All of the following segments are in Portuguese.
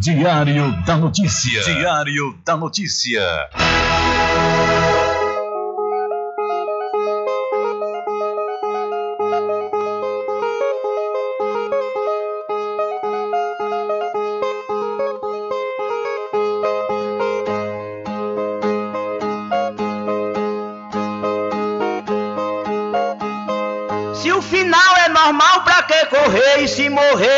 Diário da Notícia. Diário da Notícia. Se o final é normal, pra que correr? E se morrer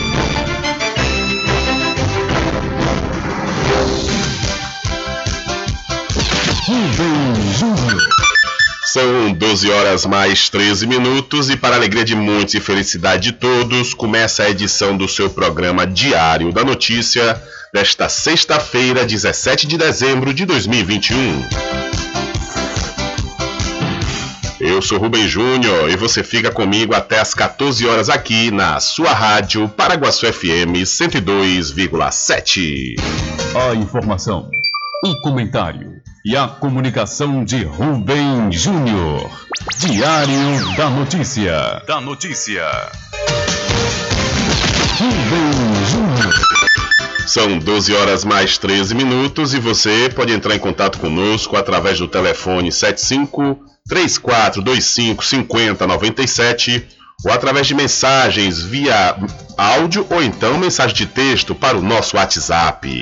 São 12 horas mais 13 minutos e para alegria de muitos e felicidade de todos, começa a edição do seu programa Diário da Notícia desta sexta-feira, 17 de dezembro de 2021. Eu sou Rubem Júnior e você fica comigo até as 14 horas aqui na sua rádio Paraguaçu FM 102,7. A informação, o comentário e a comunicação de Rubem Júnior. Diário da Notícia. Da notícia. Rubem Júnior. São 12 horas mais 13 minutos e você pode entrar em contato conosco através do telefone 75 3425 5097 ou através de mensagens via áudio ou então mensagem de texto para o nosso WhatsApp.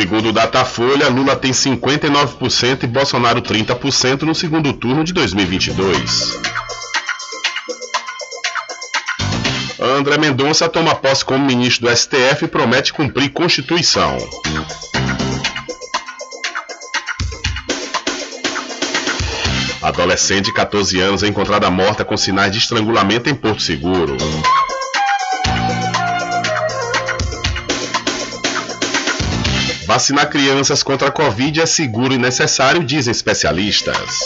Segundo o Datafolha, Lula tem 59% e Bolsonaro 30% no segundo turno de 2022. André Mendonça toma posse como ministro do STF e promete cumprir Constituição. Adolescente de 14 anos é encontrada morta com sinais de estrangulamento em Porto Seguro. Vacinar crianças contra a Covid é seguro e necessário, dizem especialistas.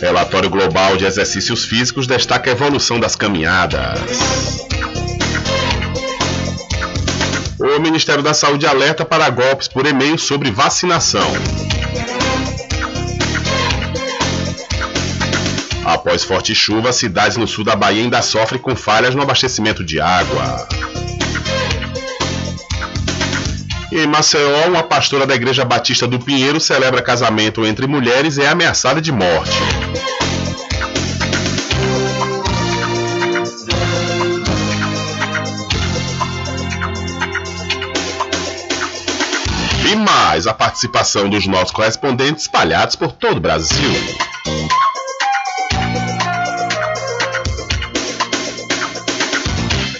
Relatório Global de Exercícios Físicos destaca a evolução das caminhadas. O Ministério da Saúde alerta para golpes por e-mail sobre vacinação. Após forte chuva, cidades no sul da Bahia ainda sofrem com falhas no abastecimento de água. Em Maceió, uma pastora da Igreja Batista do Pinheiro celebra casamento entre mulheres e é ameaçada de morte. E mais a participação dos nossos correspondentes espalhados por todo o Brasil.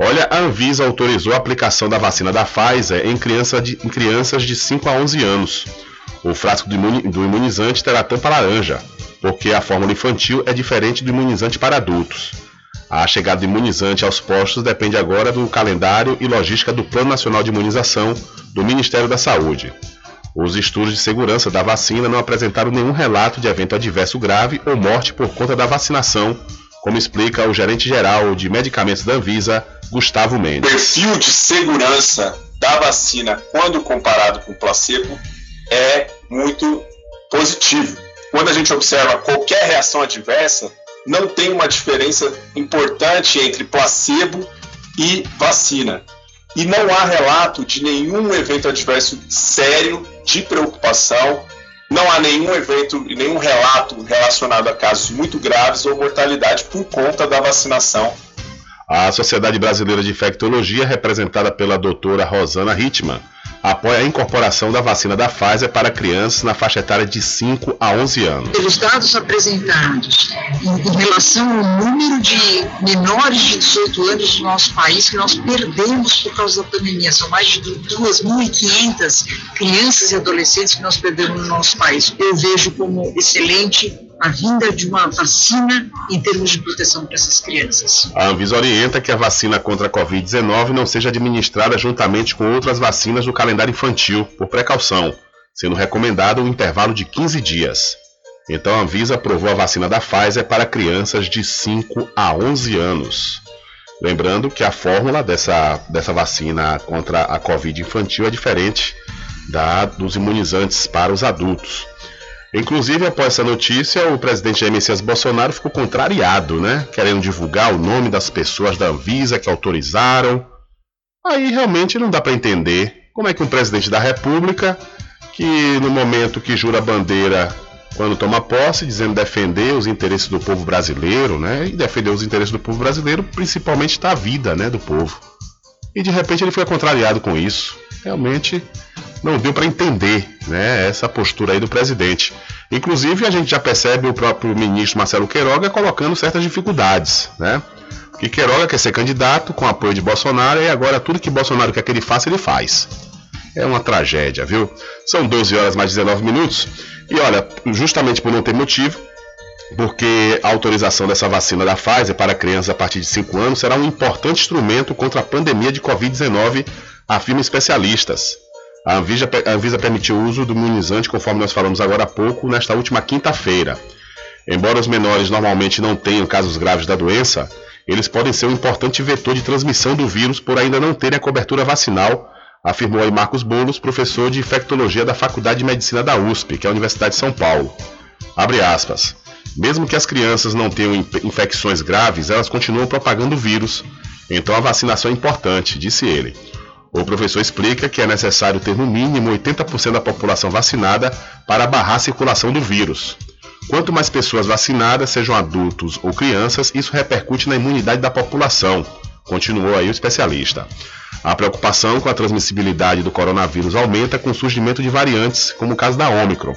Olha, a Anvisa autorizou a aplicação da vacina da Pfizer em, criança de, em crianças de 5 a 11 anos. O frasco do, do imunizante terá tampa laranja, porque a fórmula infantil é diferente do imunizante para adultos. A chegada do imunizante aos postos depende agora do calendário e logística do Plano Nacional de Imunização do Ministério da Saúde. Os estudos de segurança da vacina não apresentaram nenhum relato de evento adverso grave ou morte por conta da vacinação, como explica o gerente geral de medicamentos da Anvisa, Gustavo O Mendes. perfil de segurança da vacina, quando comparado com o placebo, é muito positivo. Quando a gente observa qualquer reação adversa, não tem uma diferença importante entre placebo e vacina. E não há relato de nenhum evento adverso sério de preocupação, não há nenhum evento e nenhum relato relacionado a casos muito graves ou mortalidade por conta da vacinação. A Sociedade Brasileira de Infectologia, representada pela doutora Rosana Hitman, apoia a incorporação da vacina da Pfizer para crianças na faixa etária de 5 a 11 anos. pelos dados apresentados em, em relação ao número de menores de 18 anos no nosso país que nós perdemos por causa da pandemia. São mais de 2.500 crianças e adolescentes que nós perdemos no nosso país. Eu vejo como excelente a vinda de uma vacina em termos de proteção para essas crianças. A Anvisa orienta que a vacina contra a Covid-19 não seja administrada juntamente com outras vacinas do calendário infantil, por precaução, sendo recomendado um intervalo de 15 dias. Então a Anvisa aprovou a vacina da Pfizer para crianças de 5 a 11 anos. Lembrando que a fórmula dessa, dessa vacina contra a Covid infantil é diferente da, dos imunizantes para os adultos. Inclusive, após essa notícia, o presidente Jair Messias Bolsonaro ficou contrariado, né? Querendo divulgar o nome das pessoas da Anvisa que autorizaram. Aí realmente não dá para entender como é que um presidente da República, que no momento que jura a bandeira quando toma posse, dizendo defender os interesses do povo brasileiro, né? E defender os interesses do povo brasileiro, principalmente da vida, né, do povo. E de repente ele foi contrariado com isso. Realmente não deu para entender, né, essa postura aí do presidente. Inclusive a gente já percebe o próprio ministro Marcelo Queiroga colocando certas dificuldades, né? Porque Queiroga quer ser candidato com apoio de Bolsonaro e agora tudo que Bolsonaro quer que ele faça, ele faz. É uma tragédia, viu? São 12 horas mais 19 minutos. E olha, justamente por não ter motivo, porque a autorização dessa vacina da Pfizer para crianças a partir de 5 anos será um importante instrumento contra a pandemia de Covid-19, afirmam especialistas. A Anvisa, a Anvisa permitiu o uso do imunizante, conforme nós falamos agora há pouco, nesta última quinta-feira. Embora os menores normalmente não tenham casos graves da doença, eles podem ser um importante vetor de transmissão do vírus por ainda não terem a cobertura vacinal afirmou aí Marcos Bolos, professor de infectologia da Faculdade de Medicina da USP, que é a Universidade de São Paulo. Abre aspas. Mesmo que as crianças não tenham infecções graves, elas continuam propagando o vírus. Então a vacinação é importante, disse ele. O professor explica que é necessário ter no mínimo 80% da população vacinada para barrar a circulação do vírus. Quanto mais pessoas vacinadas, sejam adultos ou crianças, isso repercute na imunidade da população, continuou aí o especialista. A preocupação com a transmissibilidade do coronavírus aumenta com o surgimento de variantes, como o caso da Omicron.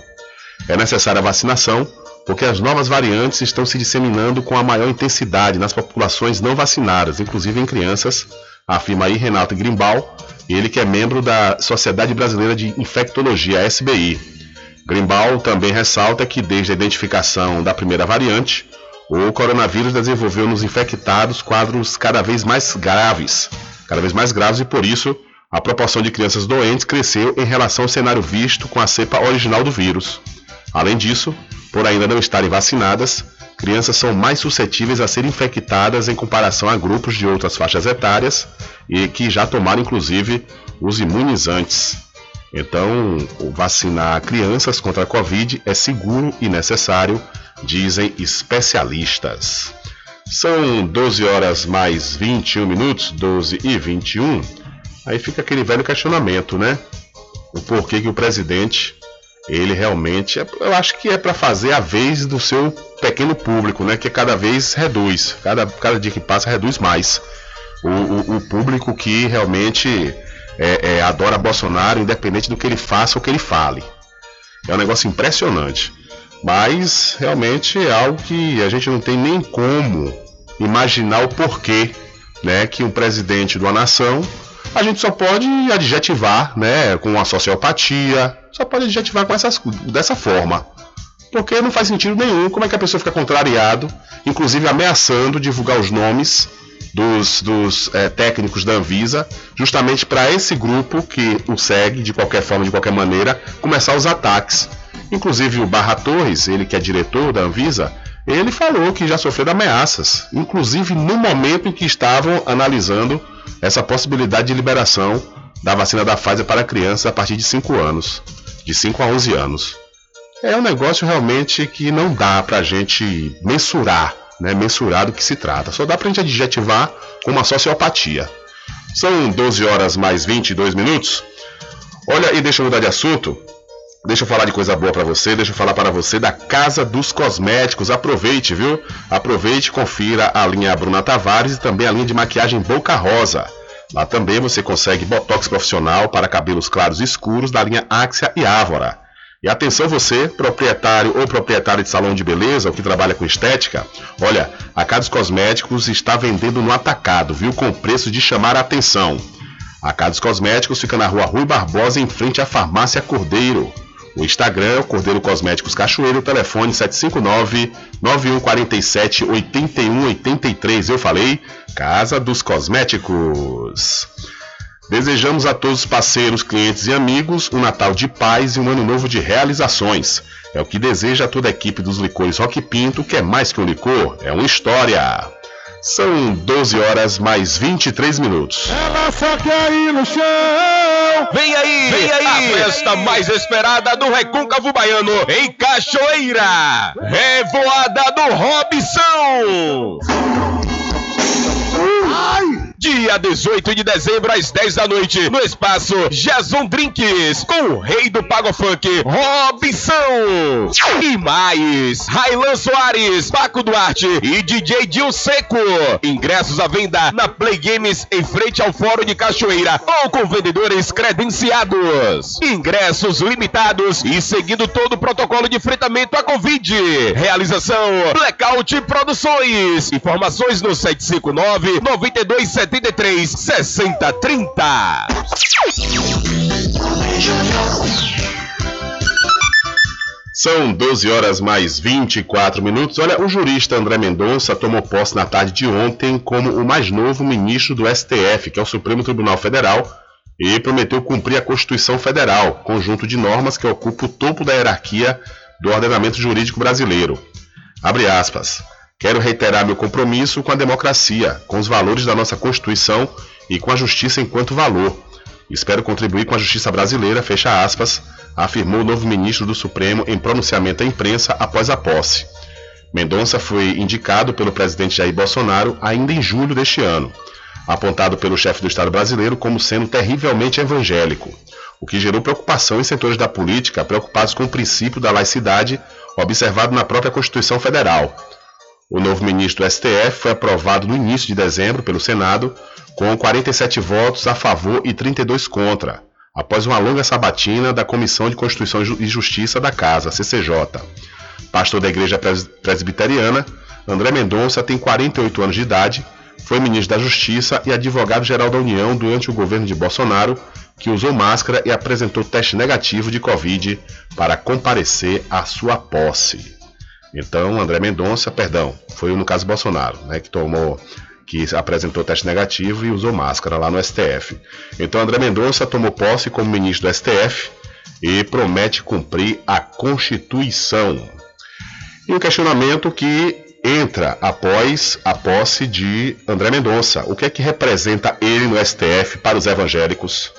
É necessária a vacinação, porque as novas variantes estão se disseminando com a maior intensidade nas populações não vacinadas, inclusive em crianças, afirma aí Renato Grimbal, ele que é membro da Sociedade Brasileira de Infectologia, SBI. Grimbal também ressalta que desde a identificação da primeira variante, o coronavírus desenvolveu nos infectados quadros cada vez mais graves, cada vez mais graves e por isso a proporção de crianças doentes cresceu em relação ao cenário visto com a cepa original do vírus. Além disso, por ainda não estarem vacinadas, crianças são mais suscetíveis a serem infectadas em comparação a grupos de outras faixas etárias e que já tomaram inclusive os imunizantes. Então, vacinar crianças contra a Covid é seguro e necessário, dizem especialistas. São 12 horas mais 21 minutos, 12 e 21. Aí fica aquele velho questionamento, né? O porquê que o presidente, ele realmente, é, eu acho que é para fazer a vez do seu pequeno público, né? Que cada vez reduz, cada, cada dia que passa reduz mais. O, o, o público que realmente é, é, adora Bolsonaro, independente do que ele faça ou que ele fale. É um negócio impressionante. Mas realmente é algo que a gente não tem nem como imaginar o porquê né, que um presidente de uma nação a gente só pode adjetivar né, com a sociopatia, só pode adjetivar com essas, dessa forma. Porque não faz sentido nenhum como é que a pessoa fica contrariado, inclusive ameaçando divulgar os nomes dos, dos é, técnicos da Anvisa, justamente para esse grupo que o segue de qualquer forma, de qualquer maneira, começar os ataques. Inclusive o Barra Torres, ele que é diretor da Anvisa, ele falou que já sofreu ameaças, inclusive no momento em que estavam analisando essa possibilidade de liberação da vacina da Pfizer para crianças a partir de 5 anos, de 5 a 11 anos. É um negócio realmente que não dá para a gente mensurar, né, mensurar do que se trata. Só dá para a gente adjetivar com uma sociopatia. São 12 horas mais 22 minutos. Olha, e deixa eu mudar de assunto. Deixa eu falar de coisa boa para você, deixa eu falar para você da Casa dos Cosméticos. Aproveite, viu? Aproveite confira a linha Bruna Tavares e também a linha de maquiagem Boca Rosa. Lá também você consegue botox profissional para cabelos claros e escuros da linha Axia e Ávora. E atenção você, proprietário ou proprietária de salão de beleza ou que trabalha com estética, olha, a Casa dos Cosméticos está vendendo no atacado, viu? Com preço de chamar a atenção. A Casa dos Cosméticos fica na rua Rui Barbosa, em frente à Farmácia Cordeiro. O Instagram é o Cordeiro Cosméticos Cachoeiro, telefone 759-9147-8183. Eu falei, Casa dos Cosméticos. Desejamos a todos os parceiros, clientes e amigos um Natal de paz e um ano novo de realizações. É o que deseja toda a equipe dos licores Rock Pinto, que é mais que um licor, é uma história. São 12 horas mais 23 minutos. Ela só quer ir no chão. Vem aí, vem aí, a festa mais esperada do Recôncavo Baiano em Cachoeira. Revoada do Robson. Dia 18 de dezembro, às 10 da noite, no espaço Jason Drinks, com o rei do Pago Funk, Robson. E mais, Railan Soares, Paco Duarte e DJ Dil Seco. Ingressos à venda na Play Games em frente ao Fórum de Cachoeira ou com vendedores credenciados. Ingressos limitados e seguindo todo o protocolo de enfrentamento à Covid. Realização Blackout Produções. Informações no 759 9273 6030. São 12 horas mais 24 minutos. Olha, o jurista André Mendonça tomou posse na tarde de ontem como o mais novo ministro do STF, que é o Supremo Tribunal Federal, e prometeu cumprir a Constituição Federal, conjunto de normas que ocupa o topo da hierarquia do ordenamento jurídico brasileiro. Abre aspas. Quero reiterar meu compromisso com a democracia, com os valores da nossa Constituição e com a justiça enquanto valor. Espero contribuir com a justiça brasileira, fecha aspas, afirmou o novo ministro do Supremo em pronunciamento à imprensa após a posse. Mendonça foi indicado pelo presidente Jair Bolsonaro ainda em julho deste ano, apontado pelo chefe do Estado brasileiro como sendo terrivelmente evangélico, o que gerou preocupação em setores da política preocupados com o princípio da laicidade observado na própria Constituição Federal. O novo ministro do STF foi aprovado no início de dezembro pelo Senado, com 47 votos a favor e 32 contra, após uma longa sabatina da Comissão de Constituição e Justiça da Casa, CCJ. Pastor da Igreja Presbiteriana, André Mendonça tem 48 anos de idade, foi ministro da Justiça e advogado-geral da União durante o governo de Bolsonaro, que usou máscara e apresentou teste negativo de Covid para comparecer à sua posse. Então, André Mendonça, perdão, foi no caso Bolsonaro, né, que tomou que apresentou teste negativo e usou máscara lá no STF. Então, André Mendonça tomou posse como ministro do STF e promete cumprir a Constituição. E o questionamento que entra após a posse de André Mendonça. O que é que representa ele no STF para os evangélicos?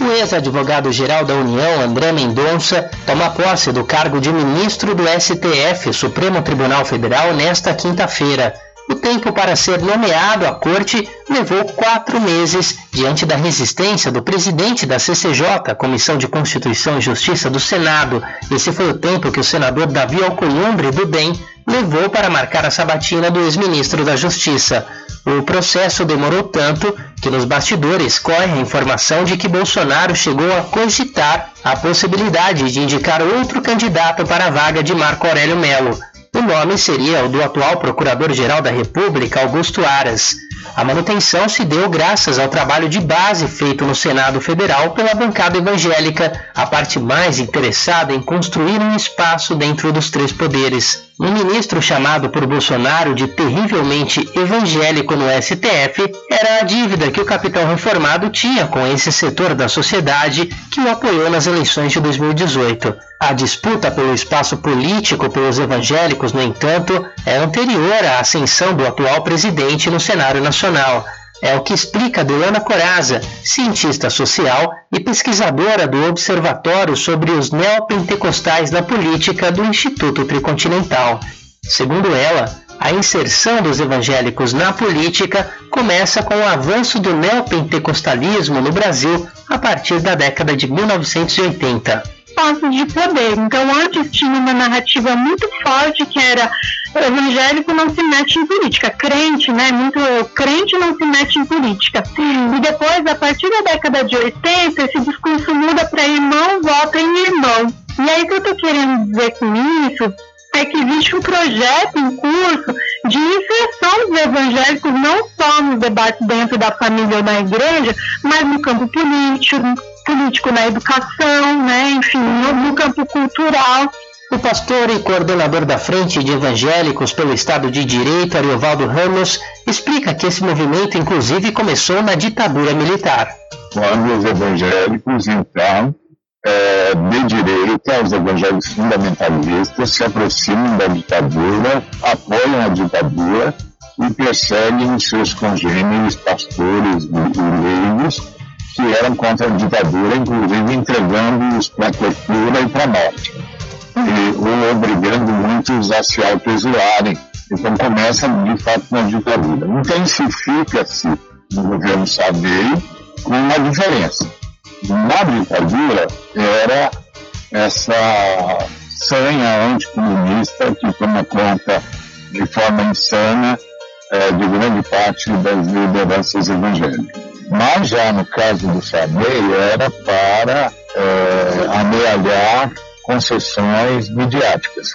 O ex-advogado-geral da União, André Mendonça, toma posse do cargo de ministro do STF, Supremo Tribunal Federal, nesta quinta-feira. O tempo para ser nomeado à corte levou quatro meses diante da resistência do presidente da CCJ, Comissão de Constituição e Justiça do Senado. Esse foi o tempo que o senador Davi Alcolumbre do DEM levou para marcar a sabatina do ex-ministro da Justiça. O processo demorou tanto que nos bastidores corre a informação de que Bolsonaro chegou a cogitar a possibilidade de indicar outro candidato para a vaga de Marco Aurélio Melo. O nome seria o do atual Procurador-Geral da República, Augusto Aras. A manutenção se deu graças ao trabalho de base feito no Senado Federal pela bancada evangélica, a parte mais interessada em construir um espaço dentro dos três poderes. Um ministro chamado por Bolsonaro de terrivelmente evangélico no STF era a dívida que o capitão reformado tinha com esse setor da sociedade que o apoiou nas eleições de 2018. A disputa pelo espaço político pelos evangélicos, no entanto, é anterior à ascensão do atual presidente no cenário nacional. É o que explica Delana Coraza, cientista social e pesquisadora do Observatório sobre os Neopentecostais da Política do Instituto Tricontinental. Segundo ela, a inserção dos evangélicos na política começa com o avanço do neopentecostalismo no Brasil a partir da década de 1980 espaços de poder. Então, antes tinha uma narrativa muito forte que era evangélico não se mete em política, crente, né? Muito crente não se mete em política. E depois, a partir da década de 80, esse discurso muda para irmão vota em irmão. E aí o que eu estou querendo dizer com isso é que existe um projeto em curso de inserção dos evangélicos não só nos debates dentro da família ou da igreja, mas no campo político, político na educação, né, enfim, no, no campo cultural. O pastor e coordenador da Frente de Evangélicos pelo Estado de Direito, Ariovaldo Ramos, explica que esse movimento, inclusive, começou na ditadura militar. Quando os evangélicos, então, é, de direita, os evangélicos fundamentalistas, se aproximam da ditadura, apoiam a ditadura e perseguem seus congêneres pastores e leigos que eram contra a ditadura, inclusive entregando-os para a tortura e para a morte, e, obrigando muitos a se autoexolarem. Então começa, de fato, na ditadura. Intensifica-se no governo Sarney com uma diferença. Na ditadura era essa sanha anticomunista que toma conta de forma insana é, de grande parte das lideranças evangélicas. Mas já no caso do Sarney era para é, amealhar concessões midiáticas.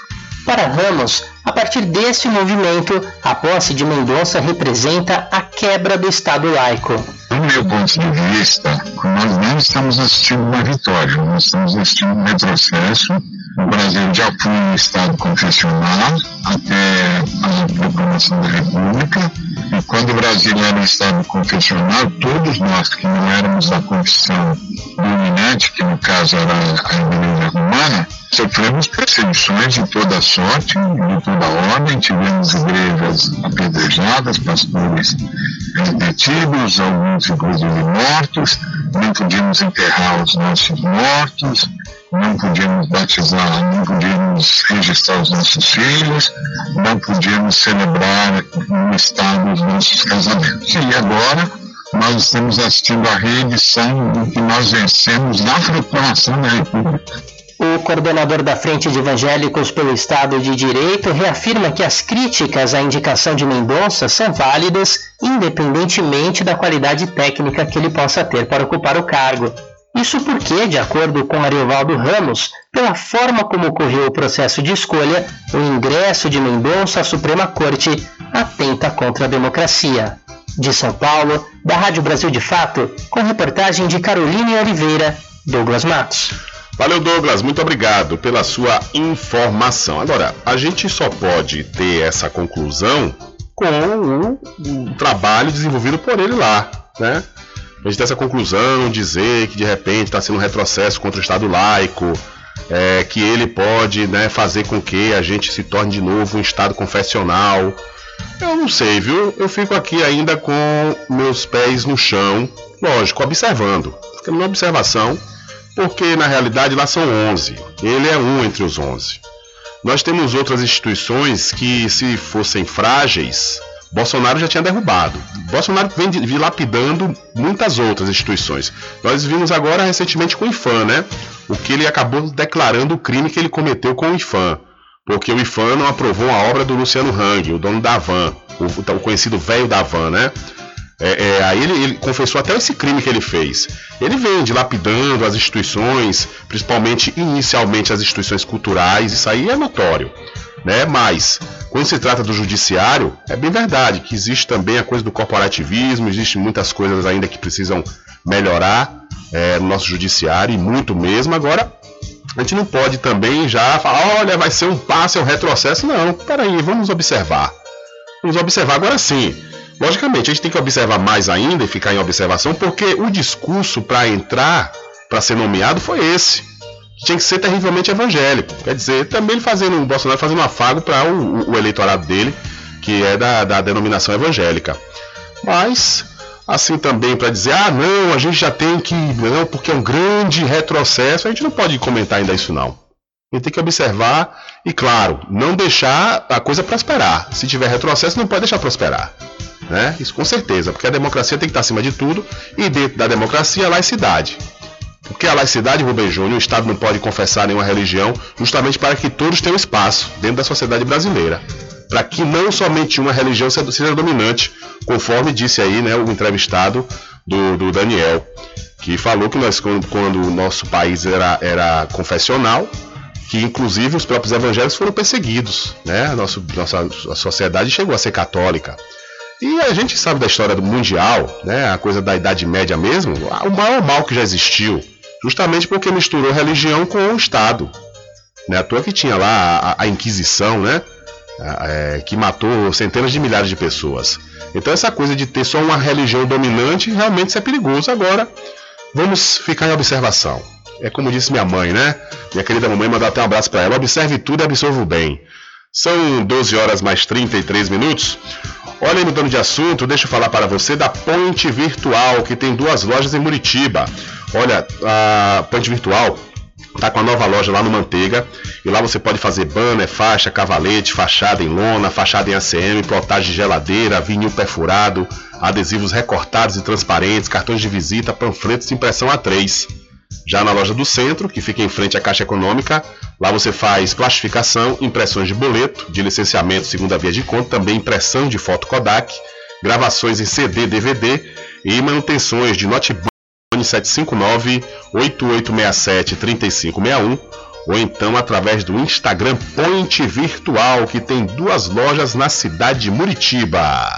Para Ramos, a partir desse movimento, a posse de Mendonça representa a quebra do Estado laico. Do meu ponto de vista, nós não estamos assistindo uma vitória, nós estamos assistindo um retrocesso. O Brasil já foi um Estado confessional até a proclamação da República, e quando o Brasil era um Estado confessional, todos nós que não éramos da confissão dominante, que no caso era a Igreja Romana, sofremos perseguições de toda sorte, de ordem, tivemos igrejas apedrejadas, pastores detidos, alguns inclusive mortos, não podíamos enterrar os nossos mortos, não podíamos batizar, não podíamos registrar os nossos filhos, não podíamos celebrar no Estado os nossos casamentos. E agora nós estamos assistindo a reedição do que nós vencemos na proclamação da República. O coordenador da Frente de Evangélicos pelo Estado de Direito reafirma que as críticas à indicação de Mendonça são válidas, independentemente da qualidade técnica que ele possa ter para ocupar o cargo. Isso porque, de acordo com Ariovaldo Ramos, pela forma como ocorreu o processo de escolha, o ingresso de Mendonça à Suprema Corte atenta contra a democracia. De São Paulo, da Rádio Brasil de Fato, com reportagem de Caroline Oliveira, Douglas Matos. Valeu, Douglas. Muito obrigado pela sua informação. Agora, a gente só pode ter essa conclusão com o, o trabalho desenvolvido por ele lá, né? A gente ter essa conclusão, dizer que de repente está sendo um retrocesso contra o Estado laico, é, que ele pode né, fazer com que a gente se torne de novo um Estado confessional. Eu não sei, viu? Eu fico aqui ainda com meus pés no chão, lógico, observando. Ficando na observação porque na realidade lá são 11. Ele é um entre os 11. Nós temos outras instituições que, se fossem frágeis, Bolsonaro já tinha derrubado. Bolsonaro vem dilapidando muitas outras instituições. Nós vimos agora recentemente com o IFAM, né? O que ele acabou declarando o crime que ele cometeu com o IFAM. Porque o IFAM não aprovou a obra do Luciano Hang, o dono da Van, o, o conhecido velho da Van, né? É, é, aí ele, ele, confessou até esse crime que ele fez. Ele vem dilapidando as instituições, principalmente inicialmente as instituições culturais, isso aí é notório. Né? Mas, quando se trata do judiciário, é bem verdade que existe também a coisa do corporativismo, existem muitas coisas ainda que precisam melhorar é, no nosso judiciário, e muito mesmo. Agora, a gente não pode também já falar, olha, vai ser um passo, é um retrocesso. Não, peraí, vamos observar. Vamos observar agora sim. Logicamente, a gente tem que observar mais ainda e ficar em observação, porque o discurso para entrar, para ser nomeado, foi esse. Tinha que ser terrivelmente evangélico. Quer dizer, também fazendo o Bolsonaro fazendo um afago para o, o, eleitorado dele, que é da, da denominação evangélica. Mas, assim também para dizer, ah, não, a gente já tem que. Não, porque é um grande retrocesso, a gente não pode comentar ainda isso não. Tem que observar e, claro, não deixar a coisa prosperar. Se tiver retrocesso, não pode deixar prosperar. Né? Isso com certeza, porque a democracia tem que estar acima de tudo e dentro da democracia a laicidade. Porque a laicidade, Rubem Júnior, o Estado não pode confessar nenhuma religião justamente para que todos tenham espaço dentro da sociedade brasileira. Para que não somente uma religião seja dominante, conforme disse aí né, o entrevistado do, do Daniel, que falou que nós, quando o nosso país era, era confessional, que inclusive os próprios evangélicos foram perseguidos, né? A nossa, a sociedade chegou a ser católica. E a gente sabe da história do mundial, né? A coisa da Idade Média mesmo, o maior mal que já existiu, justamente porque misturou religião com o Estado. Né? À toa que tinha lá a, a Inquisição, né? É, que matou centenas de milhares de pessoas. Então essa coisa de ter só uma religião dominante realmente isso é perigoso. Agora, vamos ficar em observação. É como disse minha mãe, né? Minha querida mamãe mandou até um abraço para ela. Observe tudo e absorva o bem. São 12 horas mais 33 minutos. Olha mudando de assunto, deixa eu falar para você da Ponte Virtual, que tem duas lojas em Muritiba. Olha, a Ponte Virtual tá com a nova loja lá no Manteiga e lá você pode fazer banner, faixa, cavalete, fachada em lona, fachada em ACM, plotagem de geladeira, vinil perfurado, adesivos recortados e transparentes, cartões de visita, panfletos de impressão A3. Já na loja do centro, que fica em frente à Caixa Econômica, lá você faz plastificação, impressões de boleto, de licenciamento segunda via de conta, também impressão de foto Kodak, gravações em CD, DVD e manutenções de notebook 759-8867-3561 ou então através do Instagram Point Virtual, que tem duas lojas na cidade de Muritiba.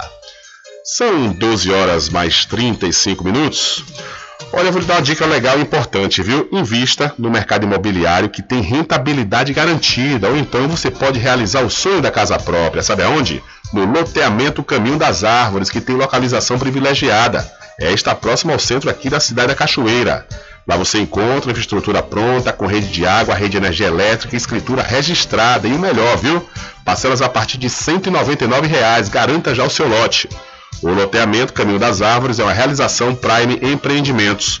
São 12 horas mais 35 minutos. Olha, eu vou lhe dar uma dica legal e importante, viu? Invista no mercado imobiliário que tem rentabilidade garantida, ou então você pode realizar o sonho da casa própria, sabe aonde? No loteamento Caminho das Árvores, que tem localização privilegiada. É, está próximo ao centro aqui da cidade da Cachoeira. Lá você encontra infraestrutura pronta, com rede de água, rede de energia elétrica, escritura registrada e o melhor, viu? Parcelas a partir de 199 reais. garanta já o seu lote. O loteamento Caminho das Árvores é uma realização Prime Empreendimentos.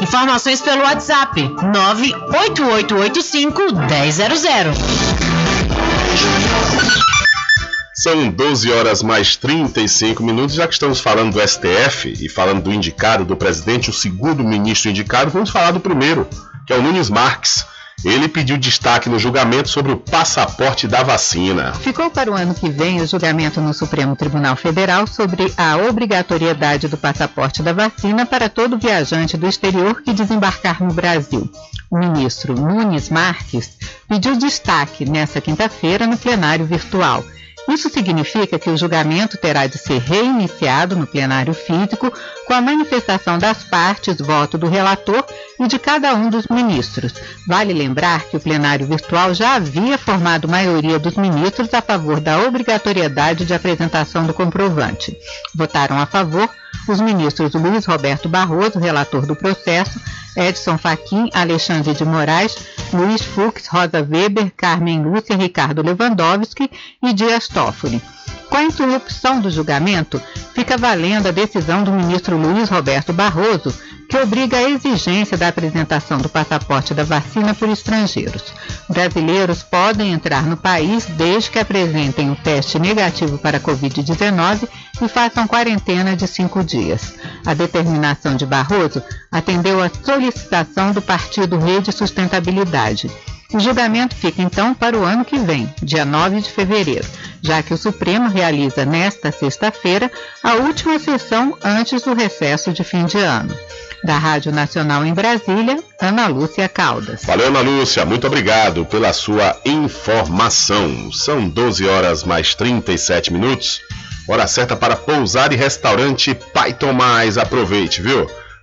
Informações pelo WhatsApp 98885 1000. São 12 horas mais 35 minutos. Já que estamos falando do STF e falando do indicado do presidente, o segundo ministro indicado, vamos falar do primeiro, que é o Nunes Marques. Ele pediu destaque no julgamento sobre o passaporte da vacina. Ficou para o ano que vem o julgamento no Supremo Tribunal Federal sobre a obrigatoriedade do passaporte da vacina para todo viajante do exterior que desembarcar no Brasil. O ministro Nunes Marques pediu destaque nesta quinta-feira no plenário virtual. Isso significa que o julgamento terá de ser reiniciado no plenário físico com a manifestação das partes, voto do relator e de cada um dos ministros. Vale lembrar que o plenário virtual já havia formado maioria dos ministros a favor da obrigatoriedade de apresentação do comprovante. Votaram a favor os ministros Luiz Roberto Barroso, relator do processo, Edson Fachin, Alexandre de Moraes, Luiz Fux, Rosa Weber, Carmen Lúcia, Ricardo Lewandowski e Dias Toffoli. Com a interrupção do julgamento, fica valendo a decisão do ministro Luiz Roberto Barroso, que obriga a exigência da apresentação do passaporte da vacina por estrangeiros. Brasileiros podem entrar no país desde que apresentem o teste negativo para a Covid-19 e façam quarentena de cinco dias. A determinação de Barroso atendeu à solicitação do partido Rede Sustentabilidade. O julgamento fica então para o ano que vem, dia 9 de fevereiro, já que o Supremo realiza nesta sexta-feira a última sessão antes do recesso de fim de ano. Da Rádio Nacional em Brasília, Ana Lúcia Caldas. Valeu, Ana Lúcia, muito obrigado pela sua informação. São 12 horas mais 37 minutos. Hora certa para pousar e restaurante Pai Tomás. Aproveite, viu?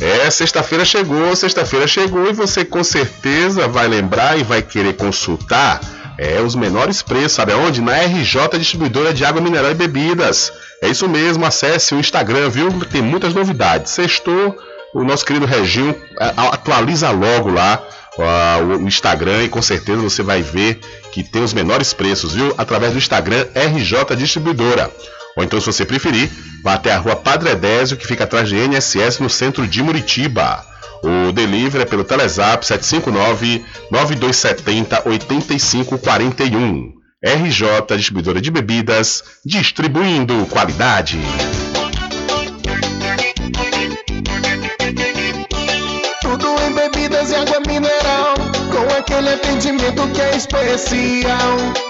É, sexta-feira chegou, sexta-feira chegou e você com certeza vai lembrar e vai querer consultar é, os menores preços, sabe aonde? Na RJ Distribuidora de Água Mineral e Bebidas. É isso mesmo, acesse o Instagram, viu? Tem muitas novidades. Sextou, o nosso querido Reginho atualiza logo lá o Instagram e com certeza você vai ver que tem os menores preços, viu? Através do Instagram RJ Distribuidora. Ou então, se você preferir, vá até a rua Padre Edésio, que fica atrás de NSS, no centro de Muritiba. O delivery é pelo Telezap 759-9270-8541. RJ Distribuidora de Bebidas, distribuindo qualidade. Tudo em bebidas e água mineral, com aquele atendimento que é especial.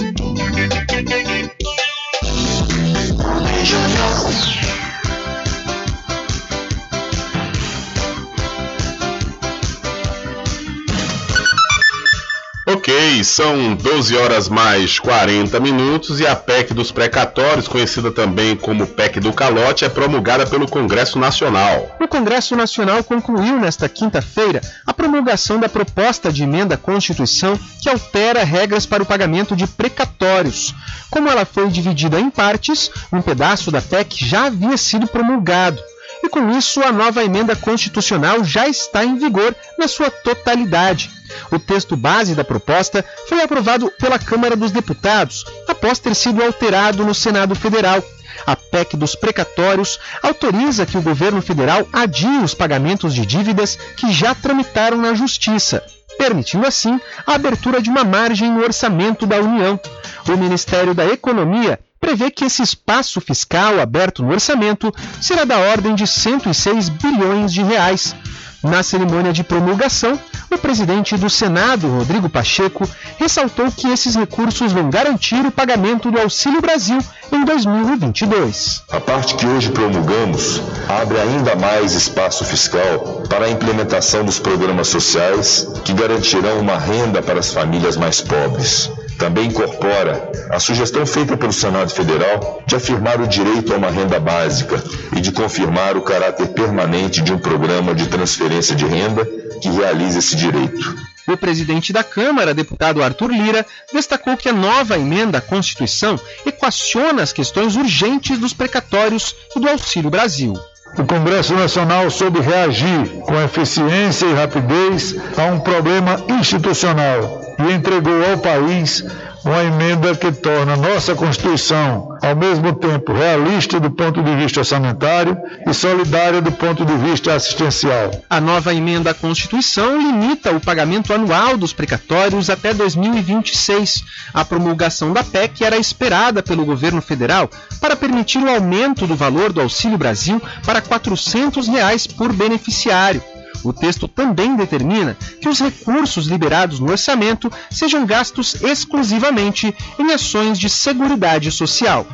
Ok, são 12 horas mais 40 minutos e a PEC dos precatórios, conhecida também como PEC do calote, é promulgada pelo Congresso Nacional. O Congresso Nacional concluiu nesta quinta-feira a promulgação da proposta de emenda à Constituição que altera regras para o pagamento de precatórios. Como ela foi dividida em partes, um pedaço da PEC já havia sido promulgado. E com isso, a nova emenda constitucional já está em vigor na sua totalidade. O texto base da proposta foi aprovado pela Câmara dos Deputados, após ter sido alterado no Senado Federal. A PEC dos precatórios autoriza que o governo federal adie os pagamentos de dívidas que já tramitaram na Justiça, permitindo assim a abertura de uma margem no orçamento da União. O Ministério da Economia prevê que esse espaço fiscal aberto no orçamento será da ordem de 106 bilhões de reais. Na cerimônia de promulgação, o presidente do Senado, Rodrigo Pacheco, ressaltou que esses recursos vão garantir o pagamento do Auxílio Brasil em 2022. A parte que hoje promulgamos abre ainda mais espaço fiscal para a implementação dos programas sociais que garantirão uma renda para as famílias mais pobres. Também incorpora a sugestão feita pelo Senado Federal de afirmar o direito a uma renda básica e de confirmar o caráter permanente de um programa de transferência de renda que realize esse direito. O presidente da Câmara, deputado Arthur Lira, destacou que a nova emenda à Constituição equaciona as questões urgentes dos precatórios e do Auxílio Brasil. O Congresso Nacional soube reagir com eficiência e rapidez a um problema institucional e entregou ao país uma emenda que torna nossa Constituição, ao mesmo tempo, realista do ponto de vista orçamentário e solidária do ponto de vista assistencial. A nova emenda à Constituição limita o pagamento anual dos precatórios até 2026. A promulgação da PEC era esperada pelo governo federal para permitir o aumento do valor do Auxílio Brasil para 400 reais por beneficiário. O texto também determina que os recursos liberados no orçamento sejam gastos exclusivamente em ações de seguridade social.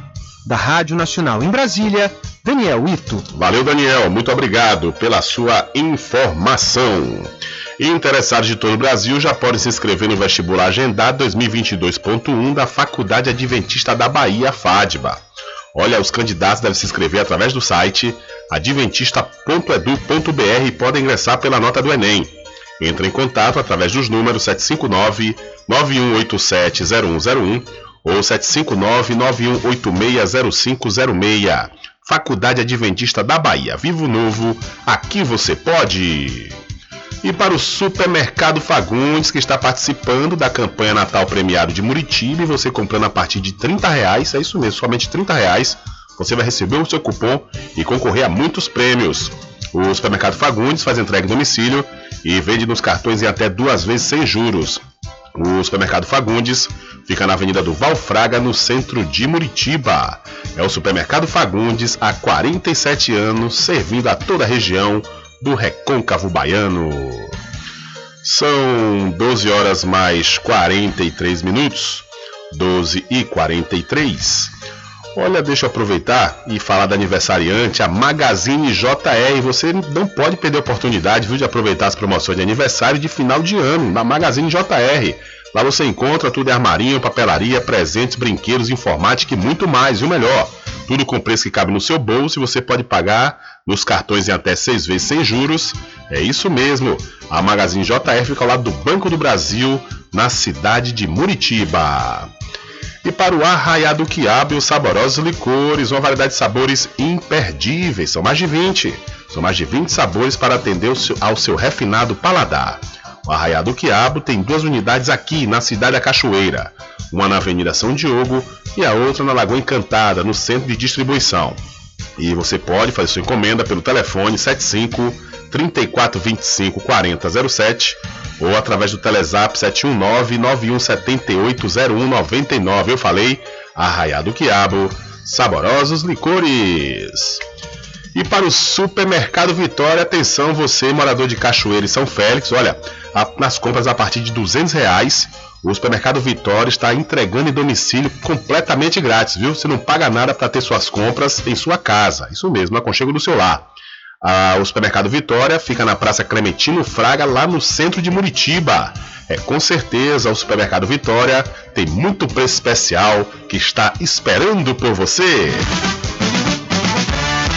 Da Rádio Nacional em Brasília, Daniel Ito. Valeu, Daniel. Muito obrigado pela sua informação. Interessados de todo o Brasil já podem se inscrever no vestibular agendado 2022.1 da Faculdade Adventista da Bahia, FADBA. Olha, os candidatos devem se inscrever através do site adventista.edu.br e podem ingressar pela nota do Enem. Entre em contato através dos números 759-9187-0101 ou 759-9186-0506. Faculdade Adventista da Bahia. Vivo Novo, aqui você pode! E para o Supermercado Fagundes, que está participando da campanha Natal Premiado de Muritiba, e você comprando a partir de 30 reais, é isso mesmo, somente 30 reais, você vai receber o seu cupom e concorrer a muitos prêmios. O Supermercado Fagundes faz entrega em domicílio e vende nos cartões em até duas vezes sem juros. O Supermercado Fagundes fica na Avenida do Valfraga, no centro de Muritiba. É o Supermercado Fagundes há 47 anos, servindo a toda a região do Recôncavo Baiano. São 12 horas mais 43 minutos. 12 e 43. Olha, deixa eu aproveitar e falar da aniversariante, a Magazine JR. Você não pode perder a oportunidade viu, de aproveitar as promoções de aniversário de final de ano na Magazine JR. Lá você encontra tudo em armarinho, papelaria, presentes, brinquedos, informática e muito mais, e o melhor. Tudo com preço que cabe no seu bolso e você pode pagar nos cartões em até seis vezes sem juros. É isso mesmo. A Magazine JR fica ao lado do Banco do Brasil, na cidade de Muritiba. E para o arraiado quiabo e os saborosos licores, uma variedade de sabores imperdíveis. São mais de 20. São mais de 20 sabores para atender ao seu refinado paladar. O Arraiado Quiabo tem duas unidades aqui na cidade da Cachoeira, uma na Avenida São Diogo e a outra na Lagoa Encantada, no centro de distribuição. E você pode fazer sua encomenda pelo telefone 75 3425 4007 ou através do Telezap 719 9178 0199. Eu falei Arraiado Quiabo, saborosos licores. E para o Supermercado Vitória, atenção você, morador de Cachoeira e São Félix, olha, nas compras a partir de 200 reais, o Supermercado Vitória está entregando em domicílio completamente grátis, viu? Você não paga nada para ter suas compras em sua casa. Isso mesmo, no aconchego do seu lar. Ah, o Supermercado Vitória fica na Praça Clementino Fraga, lá no centro de Muritiba. É com certeza o Supermercado Vitória tem muito preço especial que está esperando por você.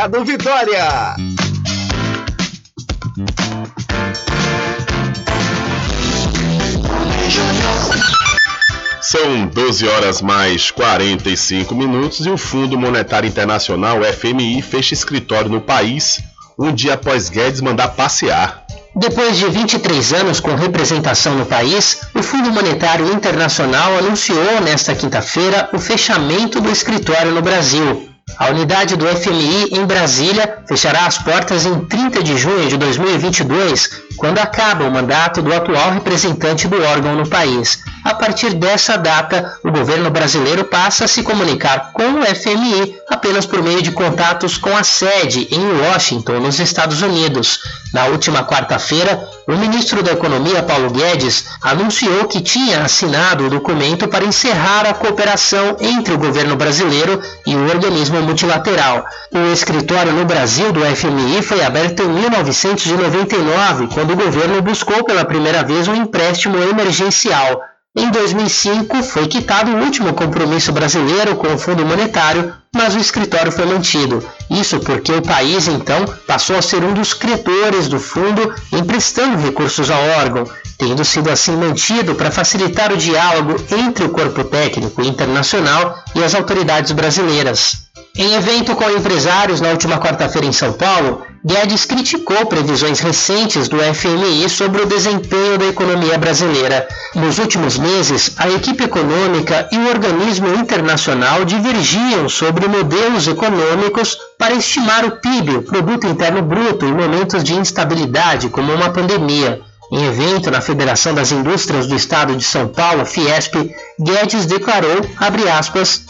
Mercado Vitória. São 12 horas mais 45 minutos e o Fundo Monetário Internacional, FMI, fecha escritório no país um dia após Guedes mandar passear. Depois de 23 anos com representação no país, o Fundo Monetário Internacional anunciou nesta quinta-feira o fechamento do escritório no Brasil. A unidade do FMI em Brasília fechará as portas em 30 de junho de 2022, quando acaba o mandato do atual representante do órgão no país. A partir dessa data, o governo brasileiro passa a se comunicar com o FMI apenas por meio de contatos com a sede em Washington, nos Estados Unidos. Na última quarta-feira, o ministro da Economia, Paulo Guedes, anunciou que tinha assinado o documento para encerrar a cooperação entre o governo brasileiro e o organismo multilateral. O escritório no Brasil do FMI foi aberto em 1999, quando o governo buscou pela primeira vez um empréstimo emergencial. Em 2005, foi quitado o último compromisso brasileiro com o Fundo Monetário, mas o escritório foi mantido. Isso porque o país, então, passou a ser um dos credores do fundo, emprestando recursos ao órgão, tendo sido assim mantido para facilitar o diálogo entre o corpo técnico internacional e as autoridades brasileiras. Em evento com empresários na última quarta-feira em São Paulo, Guedes criticou previsões recentes do FMI sobre o desempenho da economia brasileira. Nos últimos meses, a equipe econômica e o organismo internacional divergiam sobre modelos econômicos para estimar o PIB, o Produto Interno Bruto, em momentos de instabilidade, como uma pandemia. Em evento na Federação das Indústrias do Estado de São Paulo, Fiesp, Guedes declarou, aspas,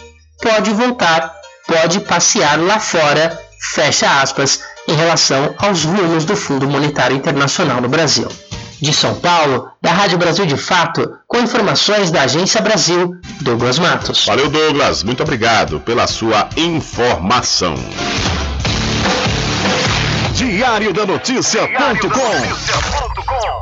pode voltar pode passear lá fora, fecha aspas, em relação aos rumos do Fundo Monetário Internacional no Brasil. De São Paulo, da Rádio Brasil de Fato, com informações da Agência Brasil, Douglas Matos. Valeu, Douglas. Muito obrigado pela sua informação. Diário da Notícia.com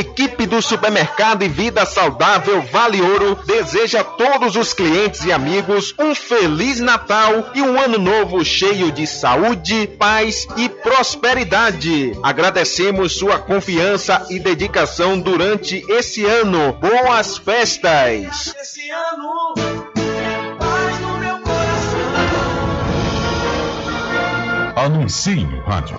Equipe do supermercado e Vida Saudável Vale Ouro deseja a todos os clientes e amigos um feliz Natal e um ano novo cheio de saúde, paz e prosperidade. Agradecemos sua confiança e dedicação durante esse ano. Boas festas! Esse ano é paz no meu coração. Anuncie o rádio.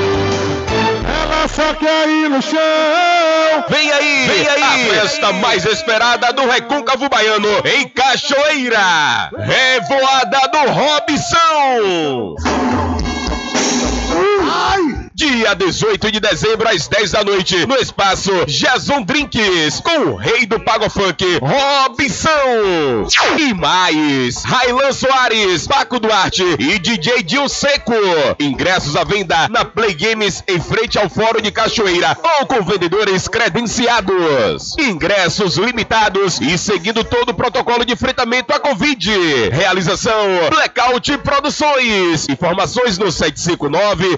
Ela só quer ir no chão. Vem aí, vem aí, a festa mais esperada do Recôncavo Baiano em Cachoeira. Revoada do Robson. Dia 18 de dezembro, às 10 da noite, no espaço Jason Drinks, com o rei do Pago Funk, Robson. E mais, Railan Soares, Paco Duarte e DJ Dil Seco. Ingressos à venda na Play Games em frente ao Fórum de Cachoeira ou com vendedores credenciados. Ingressos limitados e seguindo todo o protocolo de enfrentamento à Covid. Realização Blackout Produções. Informações no 759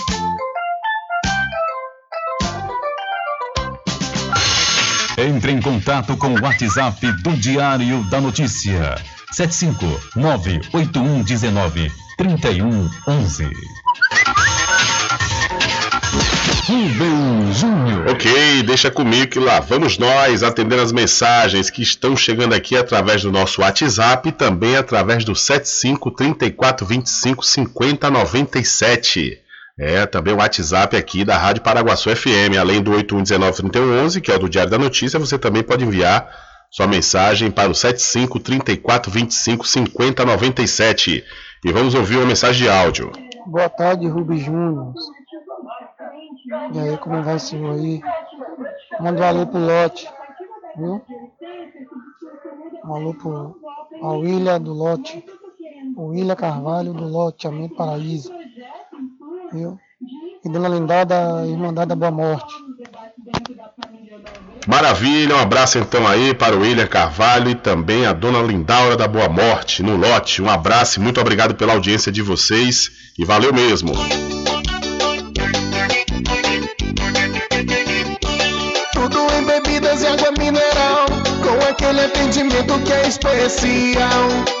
Entre em contato com o WhatsApp do Diário da Notícia. 759-8119-3111. Rubem Júnior. Ok, deixa comigo que lá vamos nós atender as mensagens que estão chegando aqui através do nosso WhatsApp e também através do 75 34 25 50 97. É, também o WhatsApp aqui da Rádio Paraguaçu FM, além do 81193111, que é o do Diário da Notícia, você também pode enviar sua mensagem para o 75 34 25 50 97. E vamos ouvir uma mensagem de áudio. Boa tarde, Rubens Júnior. E aí, como vai, senhor aí? Manda um alô pro Lote, viu? Um alô pro a William do Lote, o William Carvalho do Lote, Amém Paraíso, viu? E Dona Lindada, Irmandade da Boa Morte. Maravilha, um abraço então aí para o William Carvalho e também a dona Lindaura da Boa Morte, no lote. Um abraço e muito obrigado pela audiência de vocês e valeu mesmo. Tudo em bebidas e água mineral, com aquele atendimento que é especial.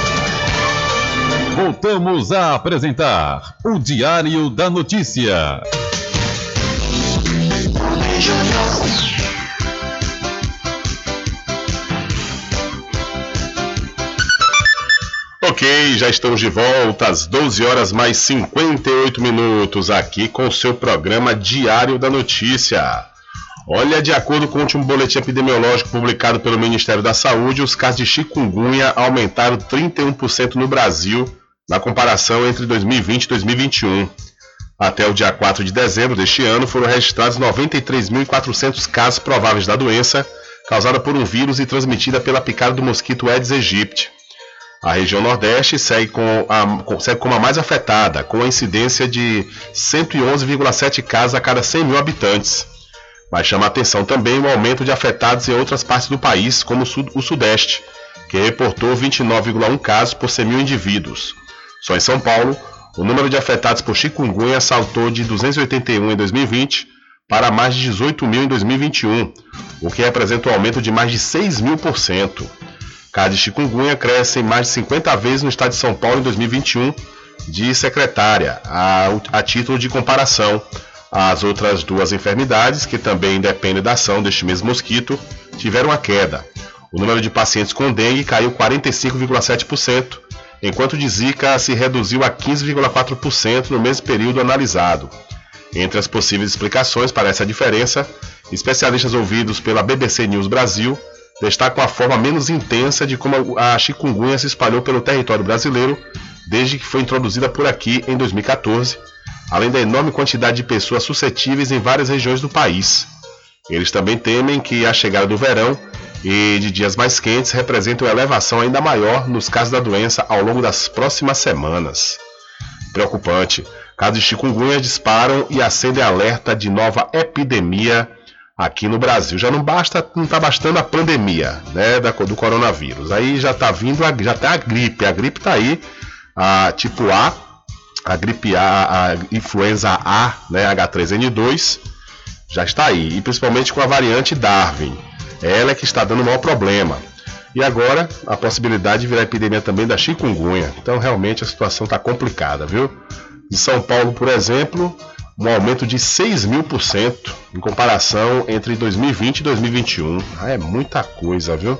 Voltamos a apresentar o Diário da Notícia. Ok, já estamos de volta às 12 horas mais 58 minutos aqui com o seu programa Diário da Notícia. Olha, de acordo com o último boletim epidemiológico publicado pelo Ministério da Saúde, os casos de chikungunya aumentaram 31% no Brasil na comparação entre 2020 e 2021. Até o dia 4 de dezembro deste ano foram registrados 93.400 casos prováveis da doença, causada por um vírus e transmitida pela picada do mosquito Aedes aegypti. A região Nordeste segue, com a, segue como a mais afetada, com a incidência de 111,7 casos a cada 100 mil habitantes. Mas chama atenção também o aumento de afetados em outras partes do país, como o, o Sudeste, que reportou 29,1 casos por 100 mil indivíduos. Só em São Paulo, o número de afetados por chikungunya saltou de 281 em 2020 para mais de 18 mil em 2021, o que representa um aumento de mais de 6 mil por cento. Casos de chikungunya crescem mais de 50 vezes no estado de São Paulo em 2021, de secretária, a, a título de comparação. As outras duas enfermidades, que também dependem da ação deste mesmo mosquito, tiveram a queda. O número de pacientes com dengue caiu 45,7%, enquanto de Zika se reduziu a 15,4% no mesmo período analisado. Entre as possíveis explicações para essa diferença, especialistas ouvidos pela BBC News Brasil destacam a forma menos intensa de como a chikungunya se espalhou pelo território brasileiro desde que foi introduzida por aqui em 2014, além da enorme quantidade de pessoas suscetíveis em várias regiões do país. Eles também temem que a chegada do verão e de dias mais quentes representem uma elevação ainda maior nos casos da doença ao longo das próximas semanas. Preocupante. Casos de chikungunya disparam e acendem alerta de nova epidemia aqui no Brasil. Já não basta, não está bastando a pandemia, né, do coronavírus. Aí já está vindo, a, já tá a gripe. A gripe está aí, a tipo A, a gripe A, a influenza A, né, H3N2, já está aí. E principalmente com a variante Darwin. Ela é que está dando o maior problema. E agora a possibilidade de virar epidemia também da chikungunya. Então realmente a situação está complicada, viu? Em São Paulo, por exemplo, um aumento de 6 mil por cento em comparação entre 2020 e 2021. Ah, é muita coisa, viu?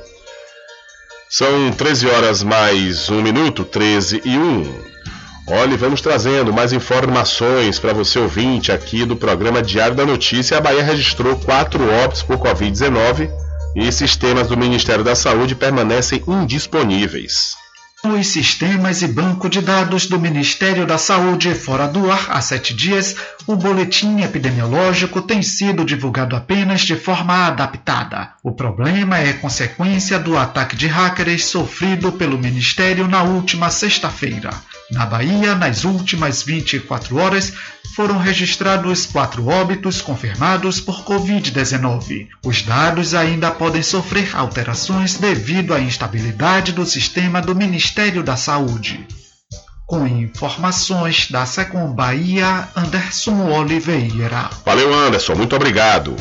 São 13 horas mais um minuto, 13 e 1. Olha, vamos trazendo mais informações para você ouvinte aqui do programa Diário da Notícia. A Bahia registrou quatro óbitos por Covid-19 e sistemas do Ministério da Saúde permanecem indisponíveis. Os sistemas e banco de dados do Ministério da Saúde fora do ar há sete dias, o boletim epidemiológico tem sido divulgado apenas de forma adaptada. O problema é consequência do ataque de hackers sofrido pelo Ministério na última sexta-feira. Na Bahia, nas últimas 24 horas, foram registrados quatro óbitos confirmados por Covid-19. Os dados ainda podem sofrer alterações devido à instabilidade do sistema do Ministério da Saúde. Com informações da Secom Bahia, Anderson Oliveira. Valeu, Anderson, muito obrigado.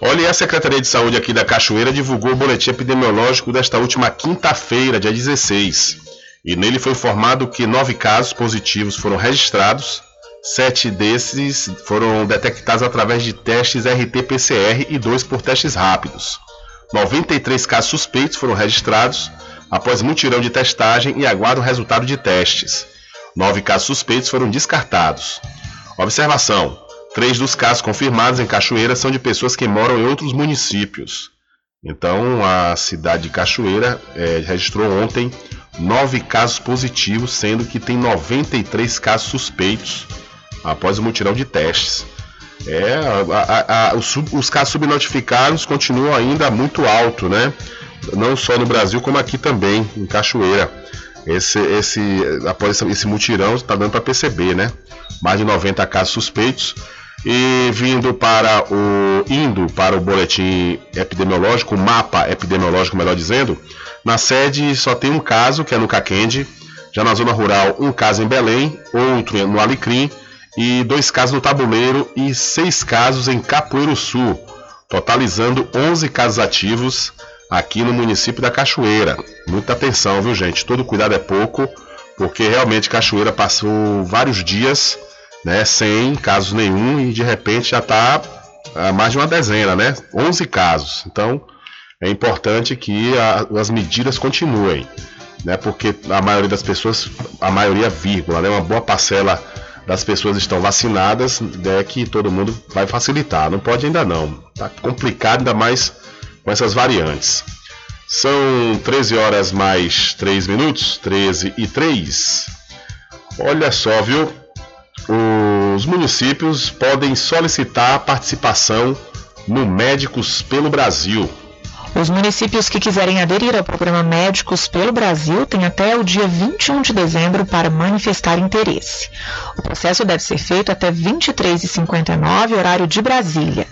Olha, a Secretaria de Saúde aqui da Cachoeira divulgou o boletim epidemiológico desta última quinta-feira, dia 16 e nele foi informado que nove casos positivos foram registrados, sete desses foram detectados através de testes RT-PCR e dois por testes rápidos. 93 casos suspeitos foram registrados após mutirão de testagem e aguardam resultado de testes. Nove casos suspeitos foram descartados. Observação: três dos casos confirmados em Cachoeira são de pessoas que moram em outros municípios. Então, a cidade de Cachoeira é, registrou ontem nove casos positivos, sendo que tem 93 casos suspeitos após o mutirão de testes. É, a, a, a, os, os, casos subnotificados continuam ainda muito alto, né? Não só no Brasil, como aqui também, em Cachoeira. Esse, esse, após esse mutirão, está dando para perceber, né? Mais de 90 casos suspeitos. E vindo para o indo para o boletim epidemiológico, mapa epidemiológico, melhor dizendo, na sede só tem um caso, que é no Caquende. Já na zona rural, um caso em Belém, outro no Alecrim, e dois casos no Tabuleiro e seis casos em Capoeiro Sul, totalizando 11 casos ativos aqui no município da Cachoeira. Muita atenção, viu, gente? Todo cuidado é pouco, porque realmente Cachoeira passou vários dias né, sem casos nenhum e de repente já está mais de uma dezena, né? 11 casos. Então, é importante que a, as medidas continuem, né? Porque a maioria das pessoas, a maioria vírgula, né? Uma boa parcela das pessoas estão vacinadas, é que todo mundo vai facilitar. Não pode ainda não. Tá complicado ainda mais com essas variantes. São 13 horas mais 3 minutos, 13 e 3. Olha só, viu? Os municípios podem solicitar participação no Médicos pelo Brasil. Os municípios que quiserem aderir ao programa Médicos pelo Brasil têm até o dia 21 de dezembro para manifestar interesse. O processo deve ser feito até 23h59, horário de Brasília.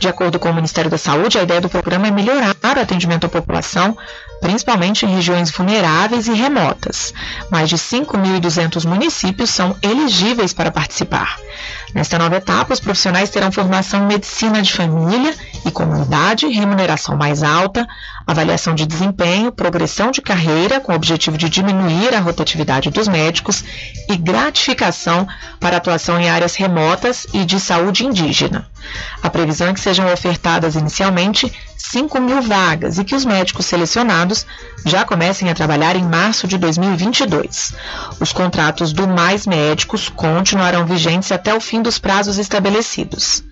De acordo com o Ministério da Saúde, a ideia do programa é melhorar o atendimento à população, principalmente em regiões vulneráveis e remotas. Mais de 5.200 municípios são elegíveis para participar. Nesta nova etapa, os profissionais terão formação em medicina de família e comunidade, remuneração mais alta, avaliação de desempenho, progressão de carreira com o objetivo de diminuir a rotatividade dos médicos e gratificação para atuação em áreas remotas e de saúde indígena. A previsão é que sejam ofertadas inicialmente 5 mil vagas e que os médicos selecionados já comecem a trabalhar em março de 2022. Os contratos do Mais Médicos continuarão vigentes até o fim dos prazos estabelecidos.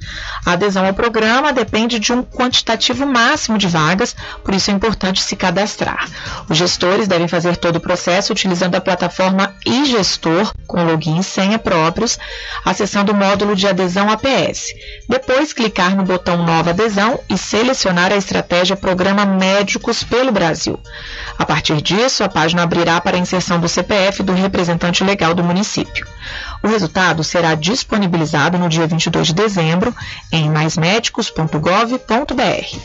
A adesão ao programa depende de um quantitativo máximo de vagas, por isso é importante se cadastrar. Os gestores devem fazer todo o processo utilizando a plataforma e-gestor com login e senha próprios, acessando o módulo de adesão APS. Depois, clicar no botão Nova Adesão e selecionar a estratégia Programa Médicos pelo Brasil. A partir disso, a página abrirá para a inserção do CPF do representante legal do município. O resultado será disponibilizado no dia 22 de dezembro em maismédicos.gov.br.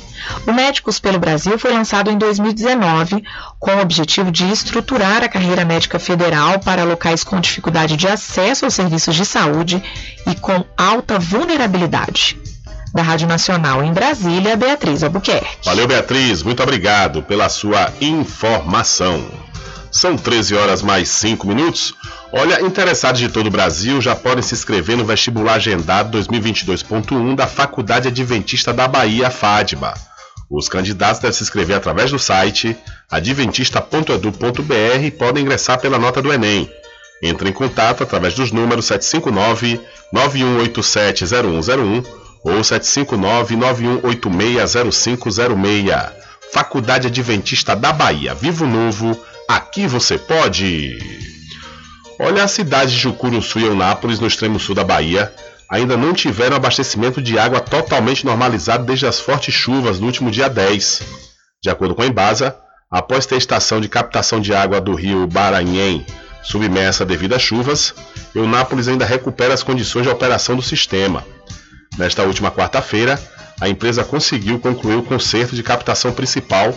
O Médicos pelo Brasil foi lançado em 2019 com o objetivo de estruturar a carreira médica federal para locais com dificuldade de acesso aos serviços de saúde e com alta vulnerabilidade. Da Rádio Nacional em Brasília, Beatriz Albuquerque. Valeu, Beatriz. Muito obrigado pela sua informação. São 13 horas mais 5 minutos. Olha, interessados de todo o Brasil já podem se inscrever no vestibular agendado 2022.1 da Faculdade Adventista da Bahia, FADBA. Os candidatos devem se inscrever através do site adventista.edu.br e podem ingressar pela nota do Enem. Entre em contato através dos números 759-9187-0101 ou 759-9186-0506. Faculdade Adventista da Bahia, Vivo Novo, aqui você pode! Olha, a cidade de Jucuruçu e Eunápolis, no extremo sul da Bahia, ainda não tiveram abastecimento de água totalmente normalizado desde as fortes chuvas no último dia 10. De acordo com a Embasa, após ter a estação de captação de água do rio Baranhem submersa devido às chuvas, Eunápolis ainda recupera as condições de operação do sistema. Nesta última quarta-feira, a empresa conseguiu concluir o conserto de captação principal,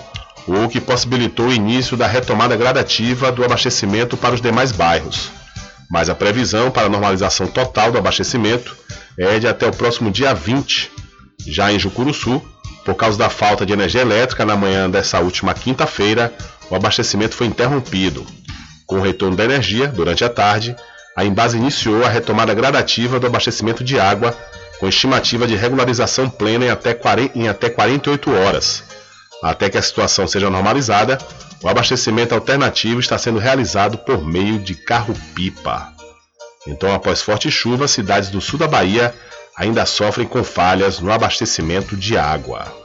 o que possibilitou o início da retomada gradativa do abastecimento para os demais bairros. Mas a previsão para a normalização total do abastecimento é de até o próximo dia 20. Já em Jucuruçu, por causa da falta de energia elétrica na manhã dessa última quinta-feira, o abastecimento foi interrompido. Com o retorno da energia, durante a tarde, a Embasa iniciou a retomada gradativa do abastecimento de água, com estimativa de regularização plena em até, 40, em até 48 horas. Até que a situação seja normalizada, o abastecimento alternativo está sendo realizado por meio de carro-pipa. Então, após forte chuva, cidades do sul da Bahia ainda sofrem com falhas no abastecimento de água.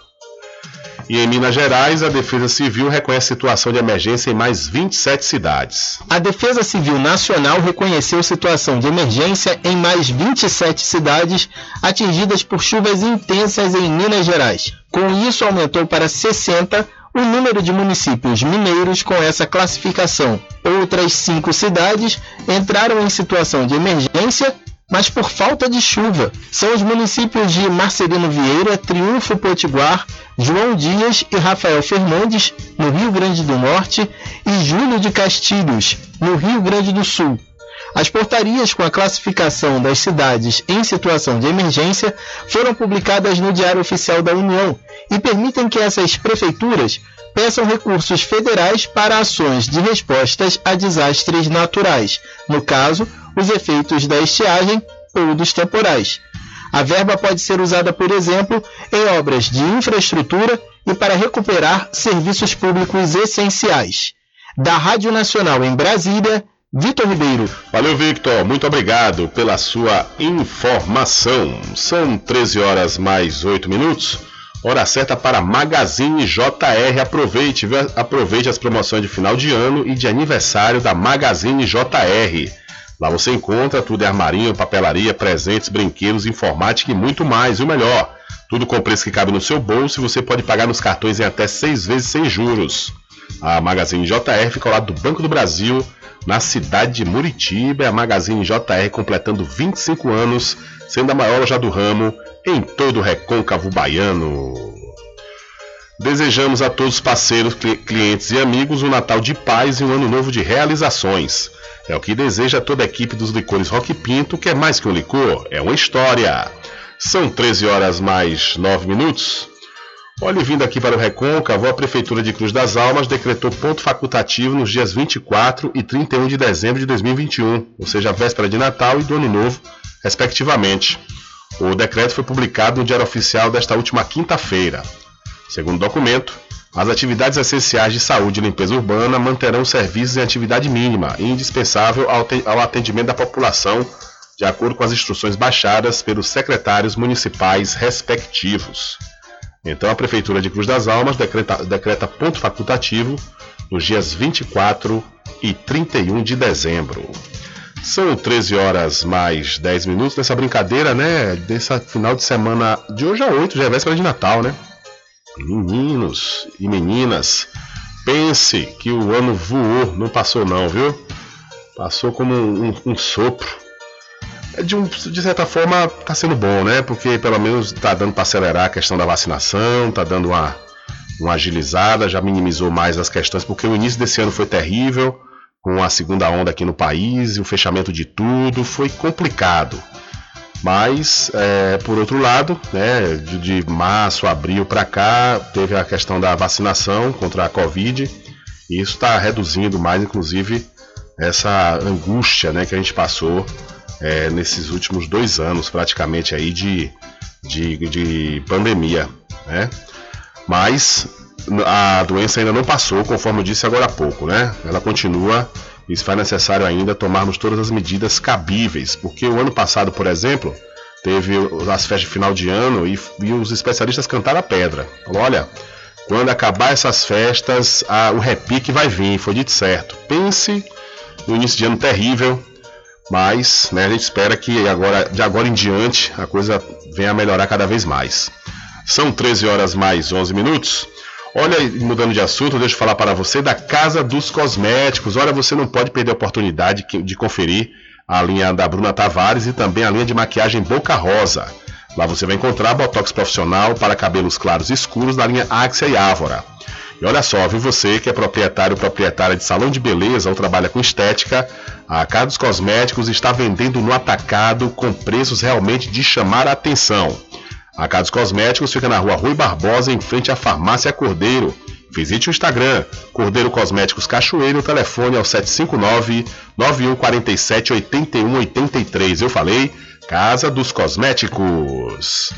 E em Minas Gerais, a Defesa Civil reconhece situação de emergência em mais 27 cidades. A Defesa Civil Nacional reconheceu situação de emergência em mais 27 cidades atingidas por chuvas intensas em Minas Gerais. Com isso, aumentou para 60 o número de municípios mineiros com essa classificação. Outras cinco cidades entraram em situação de emergência mas por falta de chuva. São os municípios de Marcelino Vieira, Triunfo Potiguar, João Dias e Rafael Fernandes, no Rio Grande do Norte, e Júlio de Castilhos, no Rio Grande do Sul. As portarias com a classificação das cidades em situação de emergência foram publicadas no Diário Oficial da União e permitem que essas prefeituras peçam recursos federais para ações de respostas a desastres naturais, no caso, os efeitos da estiagem ou dos temporais. A verba pode ser usada, por exemplo, em obras de infraestrutura e para recuperar serviços públicos essenciais. Da Rádio Nacional em Brasília, Vitor Ribeiro. Valeu, Victor. Muito obrigado pela sua informação. São 13 horas mais 8 minutos. Hora certa para Magazine JR. Aproveite, aproveite as promoções de final de ano e de aniversário da Magazine JR. Lá você encontra tudo em armarinho, papelaria, presentes, brinquedos, informática e muito mais. E o melhor, tudo com preço que cabe no seu bolso e você pode pagar nos cartões em até seis vezes sem juros. A Magazine JR fica ao lado do Banco do Brasil, na cidade de Muritiba. É a Magazine JR completando 25 anos, sendo a maior loja do ramo em todo o recôncavo baiano. Desejamos a todos os parceiros, cli- clientes e amigos um Natal de paz e um ano novo de realizações. É o que deseja toda a equipe dos licores Rock Pinto, que é mais que um licor, é uma história. São 13 horas mais 9 minutos. Olha, e vindo aqui para o Recôncavo, a Prefeitura de Cruz das Almas decretou ponto facultativo nos dias 24 e 31 de dezembro de 2021, ou seja, véspera de Natal e do Ano Novo, respectivamente. O decreto foi publicado no Diário Oficial desta última quinta-feira. Segundo o documento, as atividades essenciais de saúde e limpeza urbana manterão serviços em atividade mínima e indispensável ao te- ao atendimento da população, de acordo com as instruções baixadas pelos secretários municipais respectivos. Então, a Prefeitura de Cruz das Almas decreta, decreta ponto facultativo nos dias 24 e 31 de dezembro. São 13 horas mais 10 minutos nessa brincadeira, né? Dessa final de semana de hoje a 8, já é véspera de Natal, né? Meninos e meninas, pense que o ano voou, não passou não, viu? Passou como um, um sopro. É de, um, de certa forma tá sendo bom, né? Porque pelo menos tá dando para acelerar a questão da vacinação, tá dando uma, uma agilizada, já minimizou mais as questões, porque o início desse ano foi terrível, com a segunda onda aqui no país o fechamento de tudo, foi complicado. Mas, é, por outro lado, né, de, de março, abril para cá, teve a questão da vacinação contra a Covid, e isso está reduzindo mais, inclusive, essa angústia né, que a gente passou é, nesses últimos dois anos, praticamente, aí de, de, de pandemia. Né? Mas a doença ainda não passou, conforme eu disse agora há pouco, né? Ela continua e faz necessário ainda tomarmos todas as medidas cabíveis, porque o ano passado, por exemplo, teve as festas de final de ano e, e os especialistas cantaram a pedra. Falaram, olha, quando acabar essas festas, a- o repique vai vir, foi dito certo. Pense no início de ano terrível, mas né, a gente espera que agora, de agora em diante a coisa venha a melhorar cada vez mais. São 13 horas mais 11 minutos. Olha, e mudando de assunto, deixa eu falar para você da Casa dos Cosméticos. Olha, você não pode perder a oportunidade de conferir a linha da Bruna Tavares e também a linha de maquiagem Boca Rosa. Lá você vai encontrar botox profissional para cabelos claros e escuros na linha Axia e Ávora. E olha só, viu você que é proprietário ou proprietária de salão de beleza ou trabalha com estética, a Casa dos Cosméticos está vendendo no atacado com preços realmente de chamar a atenção. A Casa dos Cosméticos fica na rua Rui Barbosa, em frente à Farmácia Cordeiro. Visite o Instagram, Cordeiro Cosméticos Cachoeiro, telefone é o 759-9147-8183. Eu falei, Casa dos Cosméticos.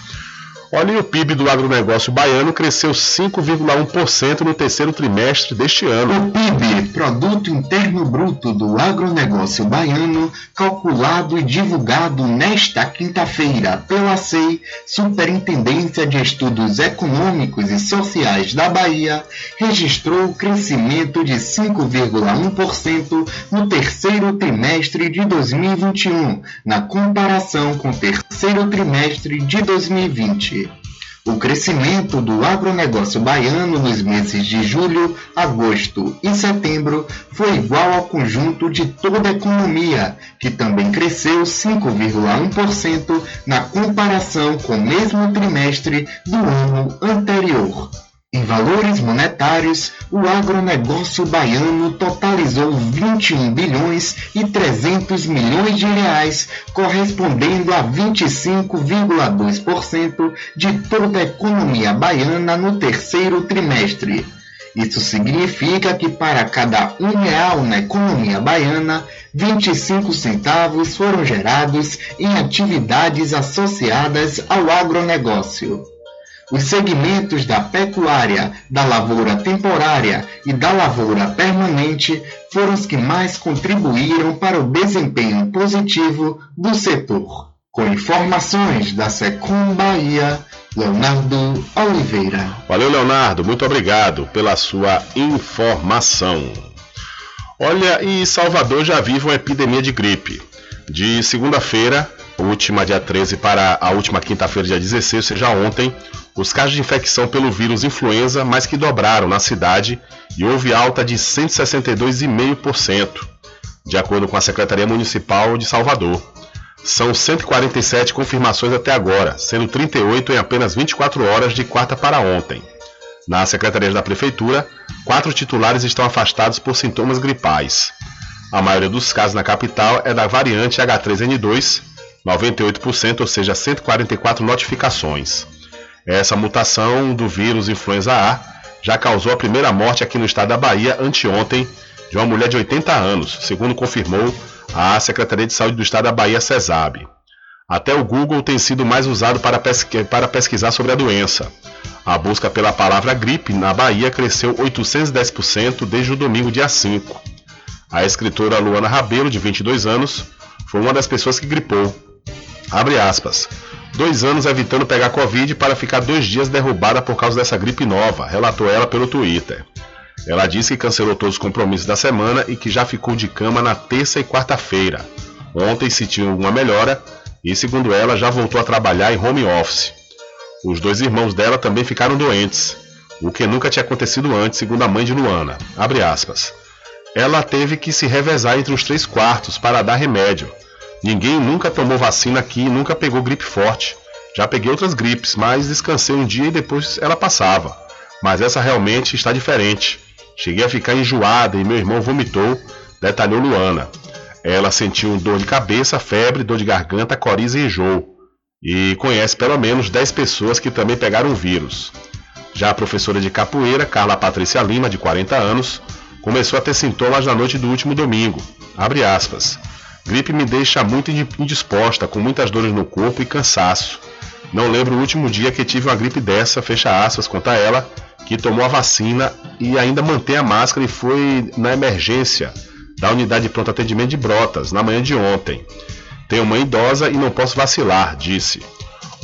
Olha, o PIB do agronegócio baiano cresceu 5,1% no terceiro trimestre deste ano. O PIB, Produto Interno Bruto do Agronegócio Baiano, calculado e divulgado nesta quinta-feira pela SEI, Superintendência de Estudos Econômicos e Sociais da Bahia, registrou crescimento de 5,1% no terceiro trimestre de 2021, na comparação com o terceiro trimestre de 2020. O crescimento do agronegócio baiano nos meses de julho, agosto e setembro foi igual ao conjunto de toda a economia, que também cresceu 5,1% na comparação com o mesmo trimestre do ano anterior. Em valores monetários, o agronegócio baiano totalizou 21 bilhões e 300 milhões de reais, correspondendo a 25,2% de toda a economia baiana no terceiro trimestre. Isso significa que para cada um real na economia baiana, 25 centavos foram gerados em atividades associadas ao agronegócio. Os segmentos da pecuária, da lavoura temporária e da lavoura permanente foram os que mais contribuíram para o desempenho positivo do setor. Com informações da Secom Bahia, Leonardo Oliveira. Valeu, Leonardo, muito obrigado pela sua informação. Olha, e Salvador já vive uma epidemia de gripe. De segunda-feira, última dia 13, para a última quinta-feira, dia 16, ou seja, ontem, os casos de infecção pelo vírus influenza mais que dobraram na cidade e houve alta de 162,5%, de acordo com a Secretaria Municipal de Salvador. São 147 confirmações até agora, sendo 38 em apenas 24 horas de quarta para ontem. Na Secretaria da Prefeitura, quatro titulares estão afastados por sintomas gripais. A maioria dos casos na capital é da variante H3N2, 98%, ou seja, 144 notificações. Essa mutação do vírus influenza A já causou a primeira morte aqui no estado da Bahia anteontem de uma mulher de 80 anos, segundo confirmou a Secretaria de Saúde do Estado da Bahia, CESAB. Até o Google tem sido mais usado para, pesqui para pesquisar sobre a doença. A busca pela palavra gripe na Bahia cresceu 810% desde o domingo, dia 5. A escritora Luana Rabelo, de 22 anos, foi uma das pessoas que gripou. Abre aspas. Dois anos evitando pegar Covid para ficar dois dias derrubada por causa dessa gripe nova, relatou ela pelo Twitter. Ela disse que cancelou todos os compromissos da semana e que já ficou de cama na terça e quarta-feira. Ontem sentiu uma melhora e, segundo ela, já voltou a trabalhar em home office. Os dois irmãos dela também ficaram doentes, o que nunca tinha acontecido antes, segundo a mãe de Luana. Ela teve que se revezar entre os três quartos para dar remédio. Ninguém nunca tomou vacina aqui nunca pegou gripe forte. Já peguei outras gripes, mas descansei um dia e depois ela passava. Mas essa realmente está diferente. Cheguei a ficar enjoada e meu irmão vomitou, detalhou Luana. Ela sentiu dor de cabeça, febre, dor de garganta, coriza e enjoo. E conhece pelo menos 10 pessoas que também pegaram o vírus. Já a professora de capoeira, Carla Patrícia Lima, de 40 anos, começou a ter sintomas na noite do último domingo. Abre aspas. Gripe me deixa muito indisposta, com muitas dores no corpo e cansaço. Não lembro o último dia que tive uma gripe dessa, fecha aspas, conta ela, que tomou a vacina e ainda mantém a máscara e foi na emergência da unidade de pronto atendimento de Brotas, na manhã de ontem. Tenho mãe idosa e não posso vacilar, disse.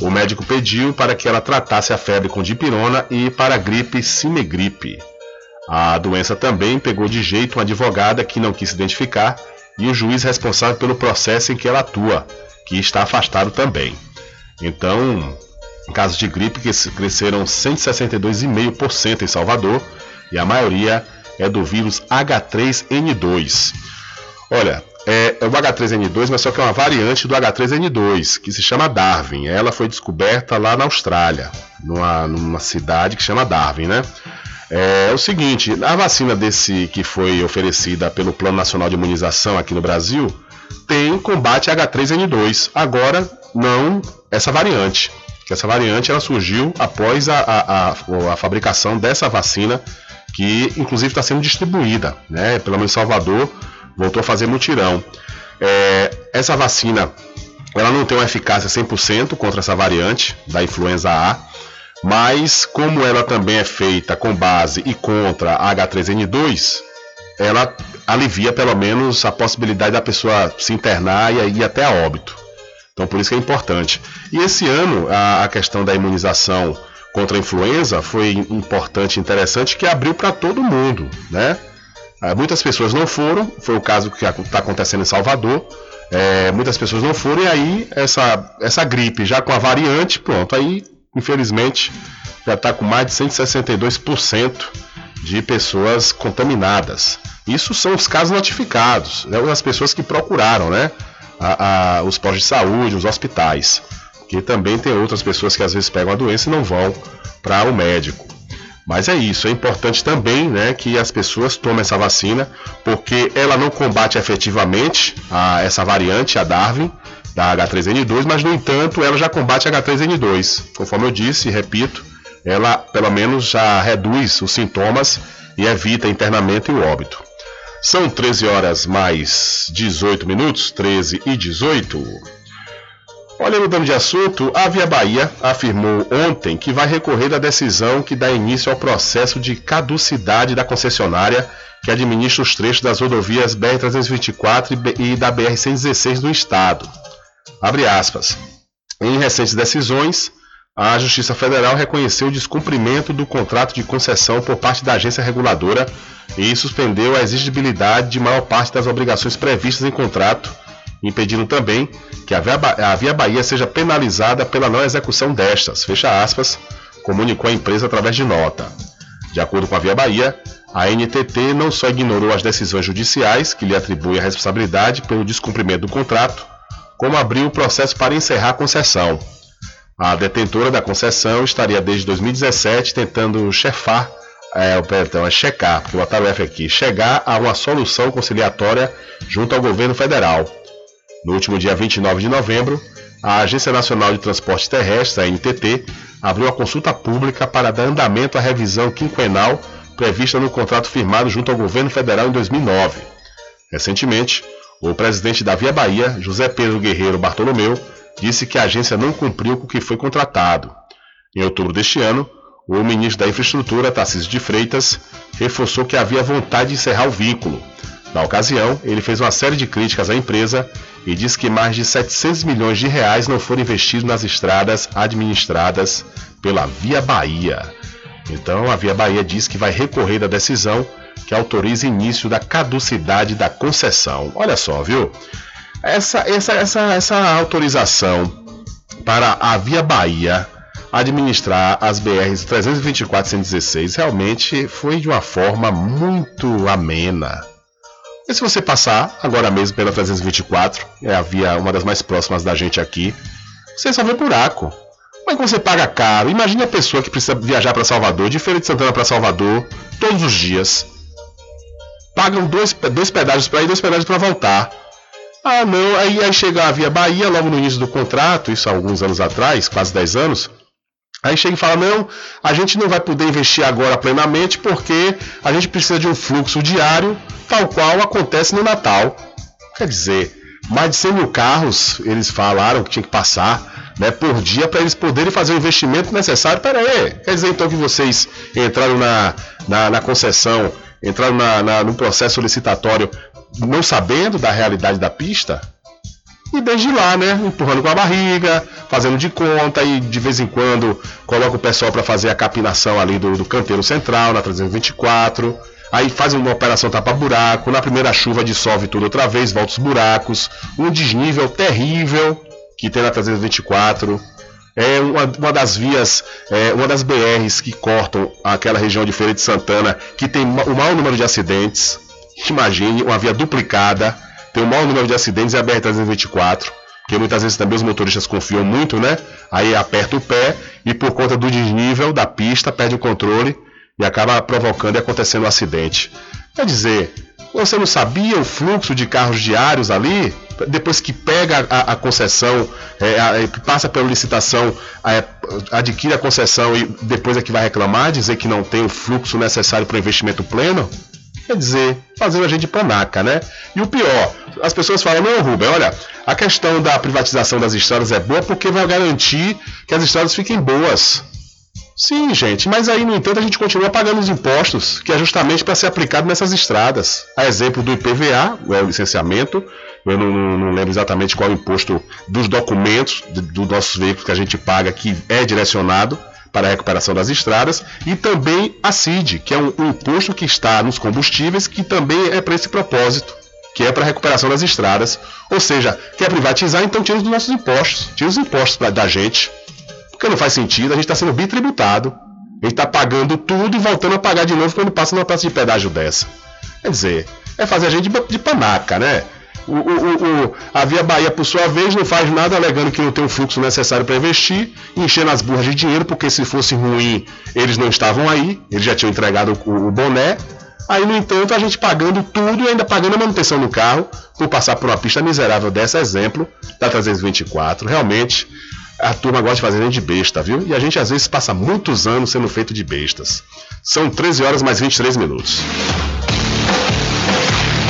O médico pediu para que ela tratasse a febre com dipirona e para a gripe cinegripe. A doença também pegou de jeito uma advogada que não quis se identificar e o juiz responsável pelo processo em que ela atua, que está afastado também. Então, Casos de gripe que cresceram 162,5% em Salvador e a maioria é do vírus H3N2. Olha, é, é, o H3N2, mas só que é uma variante do H3N2, que se chama Darwin. Ela foi descoberta lá na Austrália, numa, numa cidade que chama Darwin, né? É, é o seguinte, a vacina desse que foi oferecida pelo Plano Nacional de Imunização aqui no Brasil tem combate H3N2. Agora não essa variante que essa variante ela surgiu após a, a, a, a fabricação dessa vacina, que inclusive está sendo distribuída, né? Pelo menos Salvador voltou a fazer mutirão. É, essa vacina ela não tem uma eficácia 100% contra essa variante da influenza A, mas como ela também é feita com base e contra a H3N2, ela alivia pelo menos a possibilidade da pessoa se internar e ir até a óbito. Então por isso que é importante. E esse ano a, a questão da imunização contra a influenza foi importante e interessante que abriu para todo mundo, né? Ah, muitas pessoas não foram, foi o caso que está acontecendo em Salvador. É, muitas pessoas não foram e aí essa, essa gripe já com a variante, pronto, aí infelizmente já está com mais de 162% de pessoas contaminadas. Isso são os casos notificados, né, as pessoas que procuraram, né? a, a, os postos de saúde, os hospitais. Que também tem outras pessoas que às vezes pegam a doença e não vão para o médico. Mas é isso, é importante também né, que as pessoas tomem essa vacina, porque ela não combate efetivamente a, essa variante, a Darwin, da H3N2, mas no entanto ela já combate a H3N2. Conforme eu disse e repito, ela pelo menos já reduz os sintomas e evita internamento e o óbito. São 13 horas mais 18 minutos, 13 e 18. Olha, mudando de assunto, a Via Bahia afirmou ontem que vai recorrer da decisão que dá início ao processo de caducidade da concessionária que administra os trechos das rodovias BR-324 e da BR-116 do Estado. Abre aspas. Em recentes decisões, a Justiça Federal reconheceu o descumprimento do contrato de concessão por parte da agência reguladora e suspendeu a exigibilidade de maior parte das obrigações previstas em contrato, impedindo também que a Via Bahia seja penalizada pela não execução destas, fecha aspas, comunicou a empresa através de nota. De acordo com a Via Bahia, a NTT não só ignorou as decisões judiciais que lhe atribuem a responsabilidade pelo descumprimento do contrato, como abrir o processo para encerrar a concessão. A detentora da concessão estaria desde 2017 tentando chefar, é, perdão, é checar, porque botaram o F aqui, chegar a uma solução conciliatória junto ao governo federal. No último dia 29 de novembro, a Agência Nacional de Transportes Terrestres, a NTT, abriu a consulta pública para dar andamento à revisão quinquenal prevista no contrato firmado junto ao governo federal em 2009. Recentemente, o presidente da Via Bahia, José Pedro Guerreiro Bartolomeu, disse que a agência não cumpriu com o que foi contratado. Em outubro deste ano, o ministro da Infraestrutura, Tarcísio de Freitas, reforçou que havia vontade de encerrar o vínculo. Na ocasião, ele fez uma série de críticas à empresa e disse que mais de 700 milhões de reais não foram investidos nas estradas administradas pela Via Bahia. Então, a Via Bahia diz que vai recorrer da decisão que autoriza início da caducidade da concessão. Olha só, viu? Essa, essa, essa, essa autorização para a Via Bahia administrar as BRs 324 e 116 realmente foi de uma forma muito amena. E se você passar agora mesmo pela 324, é a via uma das mais próximas da gente aqui, você só vê buraco. Como é que você paga caro? Imagine a pessoa que precisa viajar para Salvador, de Feira de Santana para Salvador, todos os dias. Pagam dois, dois pedágios para ir, dois pedágios para voltar. Ah, não. Aí, aí chega a Via Bahia, logo no início do contrato, isso há alguns anos atrás, quase 10 anos. Aí chega e fala: não, a gente não vai poder investir agora plenamente porque a gente precisa de um fluxo diário, tal qual acontece no Natal. Quer dizer, mais de 100 mil carros eles falaram que tinha que passar né, por dia para eles poderem fazer o investimento necessário. Pera aí, quer dizer então que vocês entraram na, na, na concessão, entraram na, na, no processo licitatório não sabendo da realidade da pista? E desde lá, né, empurrando com a barriga, fazendo de conta e de vez em quando coloca o pessoal para fazer a capinação ali do, do canteiro central na 324. Aí faz uma operação tapa-buraco, na primeira chuva dissolve tudo outra vez, volta os buracos, um desnível terrível que tem na 324. É uma, uma das vias, é, uma das BRs que cortam aquela região de Feira de Santana, que tem o maior número de acidentes. Imagine, uma via duplicada, tem o maior número de acidentes é a BR-324, que muitas vezes também os motoristas confiam muito, né? Aí aperta o pé e por conta do desnível da pista perde o controle e acaba provocando e acontecendo um acidente. Quer dizer, você não sabia o fluxo de carros diários ali? Depois que pega a, a concessão, é, a, passa pela licitação, é, adquire a concessão e depois é que vai reclamar, dizer que não tem o fluxo necessário para o investimento pleno? Quer dizer, fazendo a gente panaca, né? E o pior, as pessoas falam, não, Rubem, olha, a questão da privatização das estradas é boa porque vai garantir que as estradas fiquem boas. Sim, gente, mas aí, no entanto, a gente continua pagando os impostos, que é justamente para ser aplicado nessas estradas. A exemplo do IPVA, é o licenciamento, eu não, não, não lembro exatamente qual é o imposto dos documentos dos nossos veículos que a gente paga, que é direcionado para a recuperação das estradas, e também a CID, que é um, imposto que está nos combustíveis, que também é para esse propósito, que é para a recuperação das estradas. Ou seja, quer privatizar, então tira os nossos impostos, tira os impostos pra, da gente, porque não faz sentido, a gente está sendo bitributado, a gente está pagando tudo e voltando a pagar de novo quando passa numa praça de pedágio dessa. Quer dizer, é fazer a gente de, de panaca, né? O, o, o, a Via Bahia, por sua vez, não faz nada alegando que não tem o fluxo necessário para investir, enchendo as burras de dinheiro, porque se fosse ruim, eles não estavam aí, eles já tinham entregado o, o boné. Aí, no entanto, a gente pagando tudo e ainda pagando a manutenção do carro por passar por uma pista miserável dessa, exemplo, da 324. Realmente, a turma gosta de fazer de besta, viu? E a gente às vezes passa muitos anos sendo feito de bestas. São 13 horas mais 23 minutos.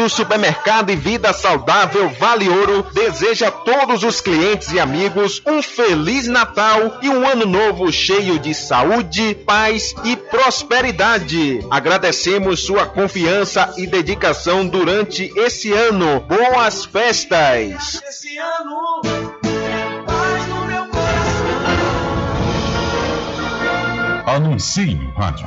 Do supermercado e vida saudável Vale Ouro deseja a todos os clientes e amigos um feliz Natal e um ano novo cheio de saúde, paz e prosperidade. Agradecemos sua confiança e dedicação durante esse ano. Boas festas! É. Anuncie no rádio.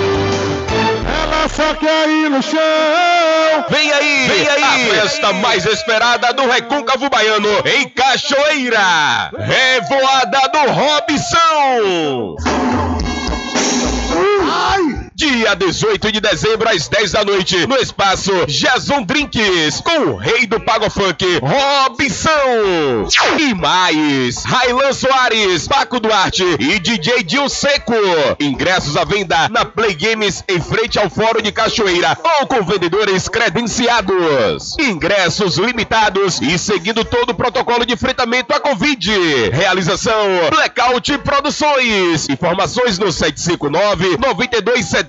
Só quer ir no chão. Vem aí, Vem aí. a festa mais esperada do Recôncavo Baiano em Cachoeira. Revoada do Robson. Dia 18 de dezembro, às 10 da noite, no espaço Jason Drinks, com o rei do Pago Funk, Robson. E mais, Railan Soares, Paco Duarte e DJ Dil Seco. Ingressos à venda na Play Games em frente ao Fórum de Cachoeira ou com vendedores credenciados. Ingressos limitados e seguindo todo o protocolo de enfrentamento à Covid. Realização Blackout Produções. Informações no 759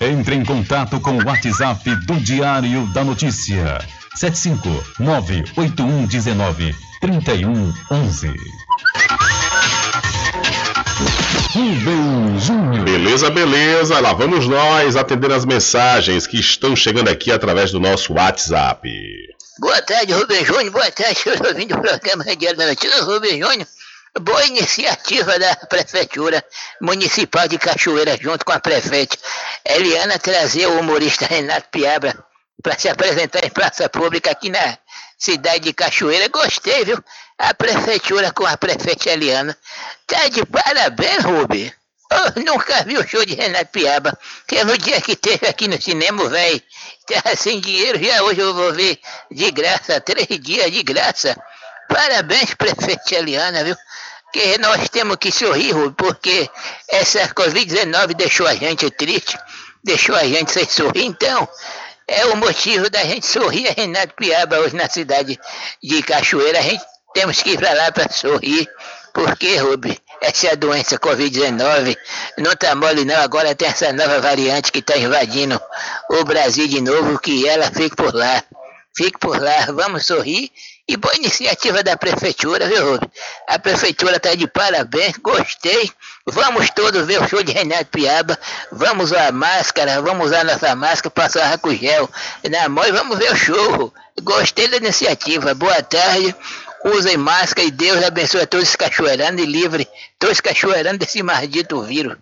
Entre em contato com o WhatsApp do Diário da Notícia. 759-8119-3111. Rubem Júnior. Beleza, beleza. Lá vamos nós atender as mensagens que estão chegando aqui através do nosso WhatsApp. Boa tarde, Rubem Júnior. Boa tarde, senhor ouvindo o programa Diário da Notícia. Rubem Júnior. Boa iniciativa da Prefeitura Municipal de Cachoeira, junto com a prefeita Eliana, trazer o humorista Renato Piabra para se apresentar em praça pública aqui na, cidade de Cachoeira. Gostei, viu? A prefeitura com a prefeita Eliana. Tá de parabéns, Rubi. Eu nunca vi o show de Renato Piaba. Que no dia que teve aqui no cinema, velho, tá sem dinheiro, já hoje eu vou ver de graça, três dias de graça. Parabéns, prefeita Eliana, viu? Que nós temos que sorrir, porque essa Covid-19 deixou a gente triste, deixou a gente sem sorrir, então é o motivo da gente sorrir a Renato Piaba hoje na cidade de Cachoeira. A gente temos que ir para lá para sorrir, porque, Rubi, essa é doença Covid-19 não tá mole não, agora tem essa nova variante que tá invadindo o Brasil de novo, que ela fique por lá. Fique por lá, vamos sorrir. E boa iniciativa da prefeitura, viu? A prefeitura tá de parabéns, gostei. Vamos todos ver o show de Renato Piaba. Vamos usar máscara, vamos usar nossa máscara, passar álcool gel na mão e vamos ver o show. Gostei da iniciativa. Boa tarde. Usem máscara e Deus abençoe a todos os cachoeirando e livre todos os cachoeirando desse maldito vírus.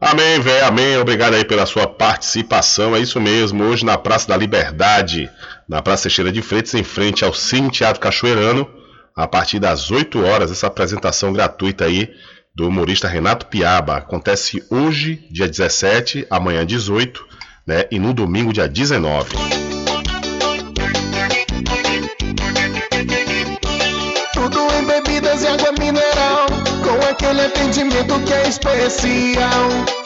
Amém, velho, amém. Obrigado aí pela sua participação. É isso mesmo. Hoje na Praça da Liberdade, na Praça Teixeira de Freitas, em frente ao Cine Teatro Cachoeirano, a partir das 8 horas, essa apresentação gratuita aí do humorista Renato Piaba. Acontece hoje, dia 17, amanhã 18, né? E no domingo, dia 19. Tudo em bebidas e água mineral, com aquele atendimento que é especial.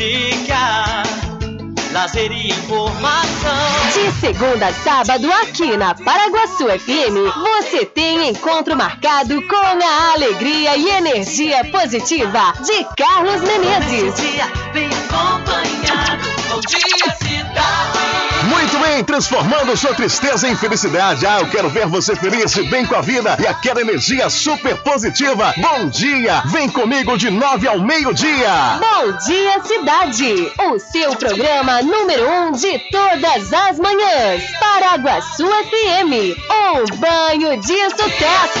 Música, lazer e informação. De segunda a sábado, aqui na Paraguaçu FM, você tem encontro marcado com a alegria e energia positiva de Carlos Menezes. Bem acompanhado. Bom dia, cidade. Muito bem, transformando sua tristeza em felicidade. Ah, eu quero ver você feliz e bem com a vida e aquela energia super positiva. Bom dia! Vem comigo de nove ao meio-dia. Bom dia, cidade! O seu programa número um de todas as manhãs. Paraguaçu FM, um banho de sucesso.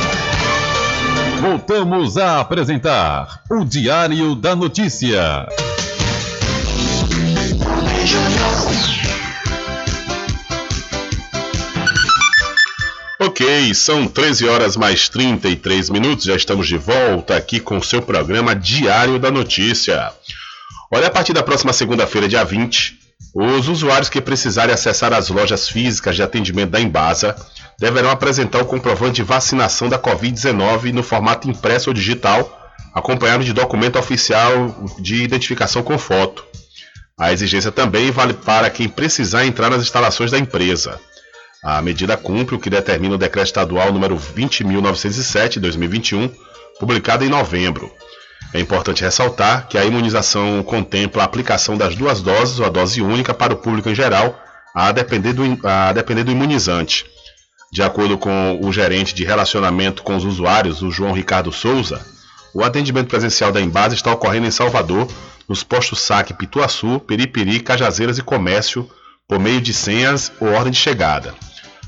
voltamos a apresentar o Diário da Notícia. Ok, são 13 horas mais 33 minutos, já estamos de volta aqui com o seu programa Diário da Notícia. Olha, a partir da próxima segunda-feira, dia 20, os usuários que precisarem acessar as lojas físicas de atendimento da Embasa deverão apresentar o comprovante de vacinação da Covid-19 no formato impresso ou digital, acompanhado de documento oficial de identificação com foto. A exigência também vale para quem precisar entrar nas instalações da empresa. A medida cumpre o que determina o decreto estadual número 20.907/2021, publicado em novembro. É importante ressaltar que a imunização contempla a aplicação das duas doses ou a dose única para o público em geral, a depender do, a depender do imunizante. De acordo com o gerente de relacionamento com os usuários, o João Ricardo Souza, o atendimento presencial da Embase está ocorrendo em Salvador, nos postos Saque Pituaçu, Peripiri, Cajazeiras e Comércio, por meio de senhas ou ordem de chegada.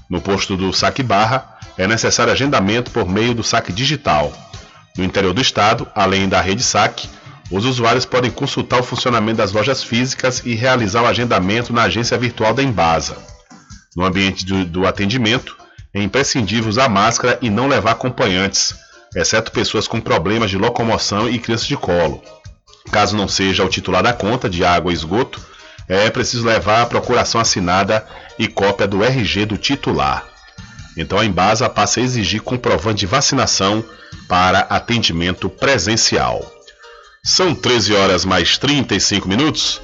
No posto do Saque Barra, é necessário agendamento por meio do saque digital. No interior do estado, além da rede saque, os usuários podem consultar o funcionamento das lojas físicas e realizar o agendamento na agência virtual da Embasa. No ambiente do, do atendimento, é imprescindível usar máscara e não levar acompanhantes, exceto pessoas com problemas de locomoção e crianças de colo. Caso não seja o titular da conta de água e esgoto, é preciso levar a procuração assinada e cópia do RG do titular. Então a Embasa passa a exigir comprovante de vacinação para atendimento presencial. São 13 horas mais 35 minutos.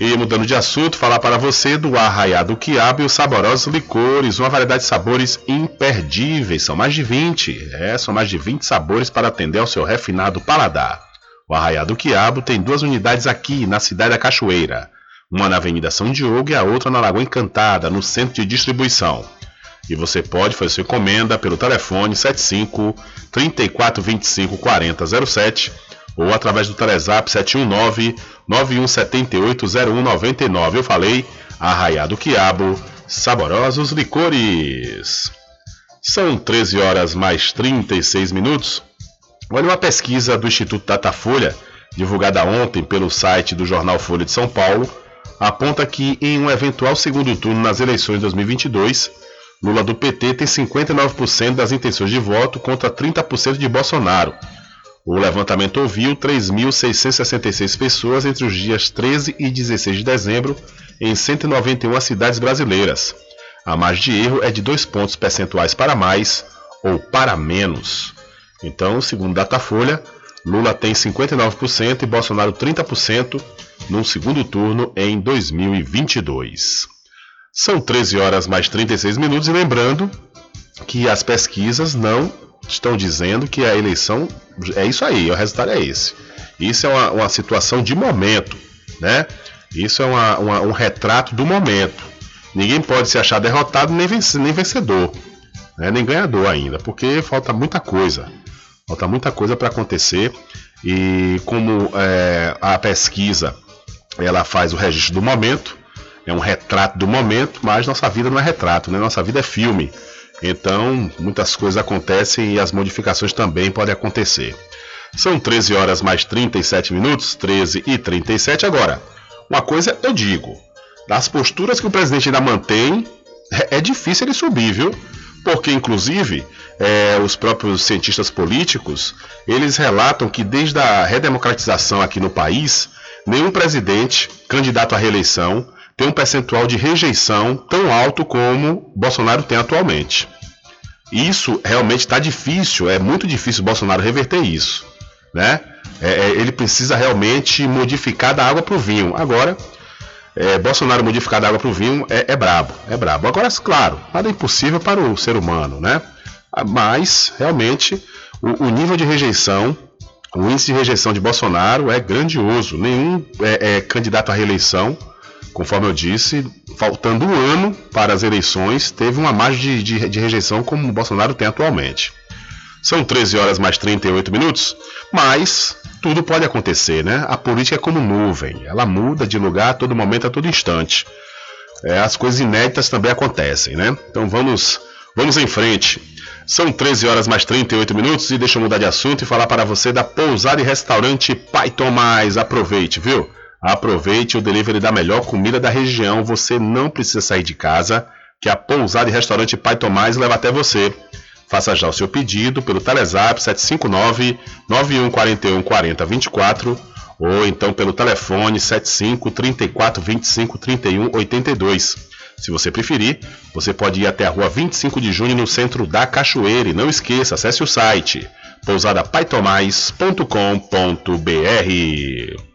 E mudando de assunto, falar para você do Arraiado Quiabo e os saborosos licores, uma variedade de sabores imperdíveis. São mais de 20, é, são mais de 20 sabores para atender ao seu refinado paladar. O Arraiado Quiabo tem duas unidades aqui na cidade da Cachoeira, uma na Avenida São Diogo e a outra na Lagoa Encantada, no centro de distribuição. E você pode fazer sua encomenda pelo telefone 75 3425 4007 ou através do Telezap 719 9178 0199. Eu falei, Arraiado Quiabo, saborosos licores. São 13 horas mais 36 minutos. Olha uma pesquisa do Instituto Datafolha, divulgada ontem pelo site do jornal Folha de São Paulo, aponta que em um eventual segundo turno nas eleições de 2022, Lula do PT tem 59% das intenções de voto contra 30% de Bolsonaro. O levantamento ouviu 3.666 pessoas entre os dias 13 e 16 de dezembro em 191 cidades brasileiras. A margem de erro é de 2 pontos percentuais para mais ou para menos. Então, segundo Datafolha, Lula tem 59% e Bolsonaro 30% no segundo turno em 2022. São 13 horas mais 36 minutos e lembrando que as pesquisas não estão dizendo que a eleição é isso aí, o resultado é esse. Isso é uma, uma situação de momento, né? Isso é uma, uma, um retrato do momento. Ninguém pode se achar derrotado nem, vencer, nem vencedor, né? nem ganhador ainda, porque falta muita coisa. Falta muita coisa para acontecer e como é, a pesquisa ela faz o registro do momento, é um retrato do momento, mas nossa vida não é retrato, né? Nossa vida é filme. Então, muitas coisas acontecem e as modificações também podem acontecer. São 13 horas mais 37 minutos, 13 e 37 agora. Uma coisa eu digo, das posturas que o presidente ainda mantém, é, é difícil ele subir, viu? Porque, inclusive, é, os próprios cientistas políticos, eles relatam que desde a redemocratização aqui no país, nenhum presidente candidato à reeleição tem um percentual de rejeição tão alto como Bolsonaro tem atualmente. Isso realmente está difícil, é muito difícil Bolsonaro reverter isso. Né? É, é, ele precisa realmente modificar da água para o vinho. Agora, é, Bolsonaro modificar da água para o vinho é, é brabo, é brabo. Agora, claro, nada é impossível para o ser humano, né? Mas, realmente, o, o nível de rejeição o índice de rejeição de Bolsonaro é grandioso. Nenhum é, é, candidato à reeleição Conforme eu disse, faltando um ano para as eleições, teve uma margem de, de, de rejeição como o Bolsonaro tem atualmente. São 13 horas mais 38 minutos, mas tudo pode acontecer, né? A política é como nuvem, ela muda de lugar a todo momento, a todo instante. É, as coisas inéditas também acontecem, né? Então vamos, vamos em frente. São 13 horas mais 38 minutos e deixa eu mudar de assunto e falar para você da pousada e restaurante Python Mais. Aproveite, viu? Aproveite o delivery da melhor comida da região. Você não precisa sair de casa. que a pousada e restaurante Pai Tomás leva até você. Faça já o seu pedido pelo Telezap 759 9141 4024 ou então pelo telefone 75 34 25 31 82. Se você preferir, você pode ir até a rua 25 de junho no centro da Cachoeira e não esqueça, acesse o site pousadapaitomais.com.br.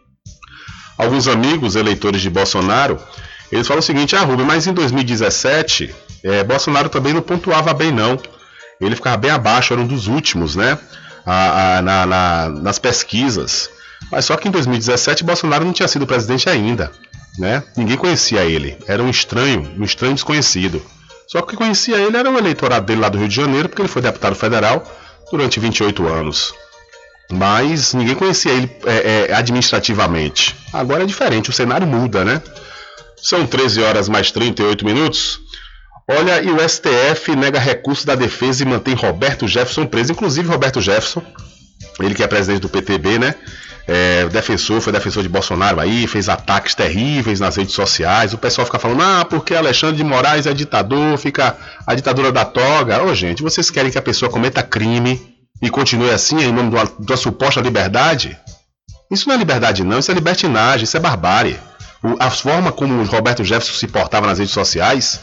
Alguns amigos eleitores de Bolsonaro, eles falam o seguinte: "Ah, Rubem, mas em 2017, é, Bolsonaro também não pontuava bem não. Ele ficava bem abaixo, era um dos últimos, né? A, a, na, na, nas pesquisas. Mas só que em 2017 Bolsonaro não tinha sido presidente ainda, né? Ninguém conhecia ele, era um estranho, um estranho desconhecido. Só que conhecia ele era o eleitorado dele lá do Rio de Janeiro, porque ele foi deputado federal durante 28 anos. Mas ninguém conhecia ele é, é, administrativamente. Agora é diferente, o cenário muda, né? São 13 horas mais 38 minutos. Olha, e o STF nega recurso da defesa e mantém Roberto Jefferson preso. Inclusive, Roberto Jefferson, ele que é presidente do PTB, né? É, defensor, foi defensor de Bolsonaro aí, fez ataques terríveis nas redes sociais. O pessoal fica falando, ah, porque Alexandre de Moraes é ditador, fica a ditadura da toga. Ô, gente, vocês querem que a pessoa cometa crime e continue assim em nome uma, suposta liberdade? Isso não é liberdade, não, isso é libertinagem, isso é barbárie. O, a forma como o Roberto Jefferson se portava nas redes sociais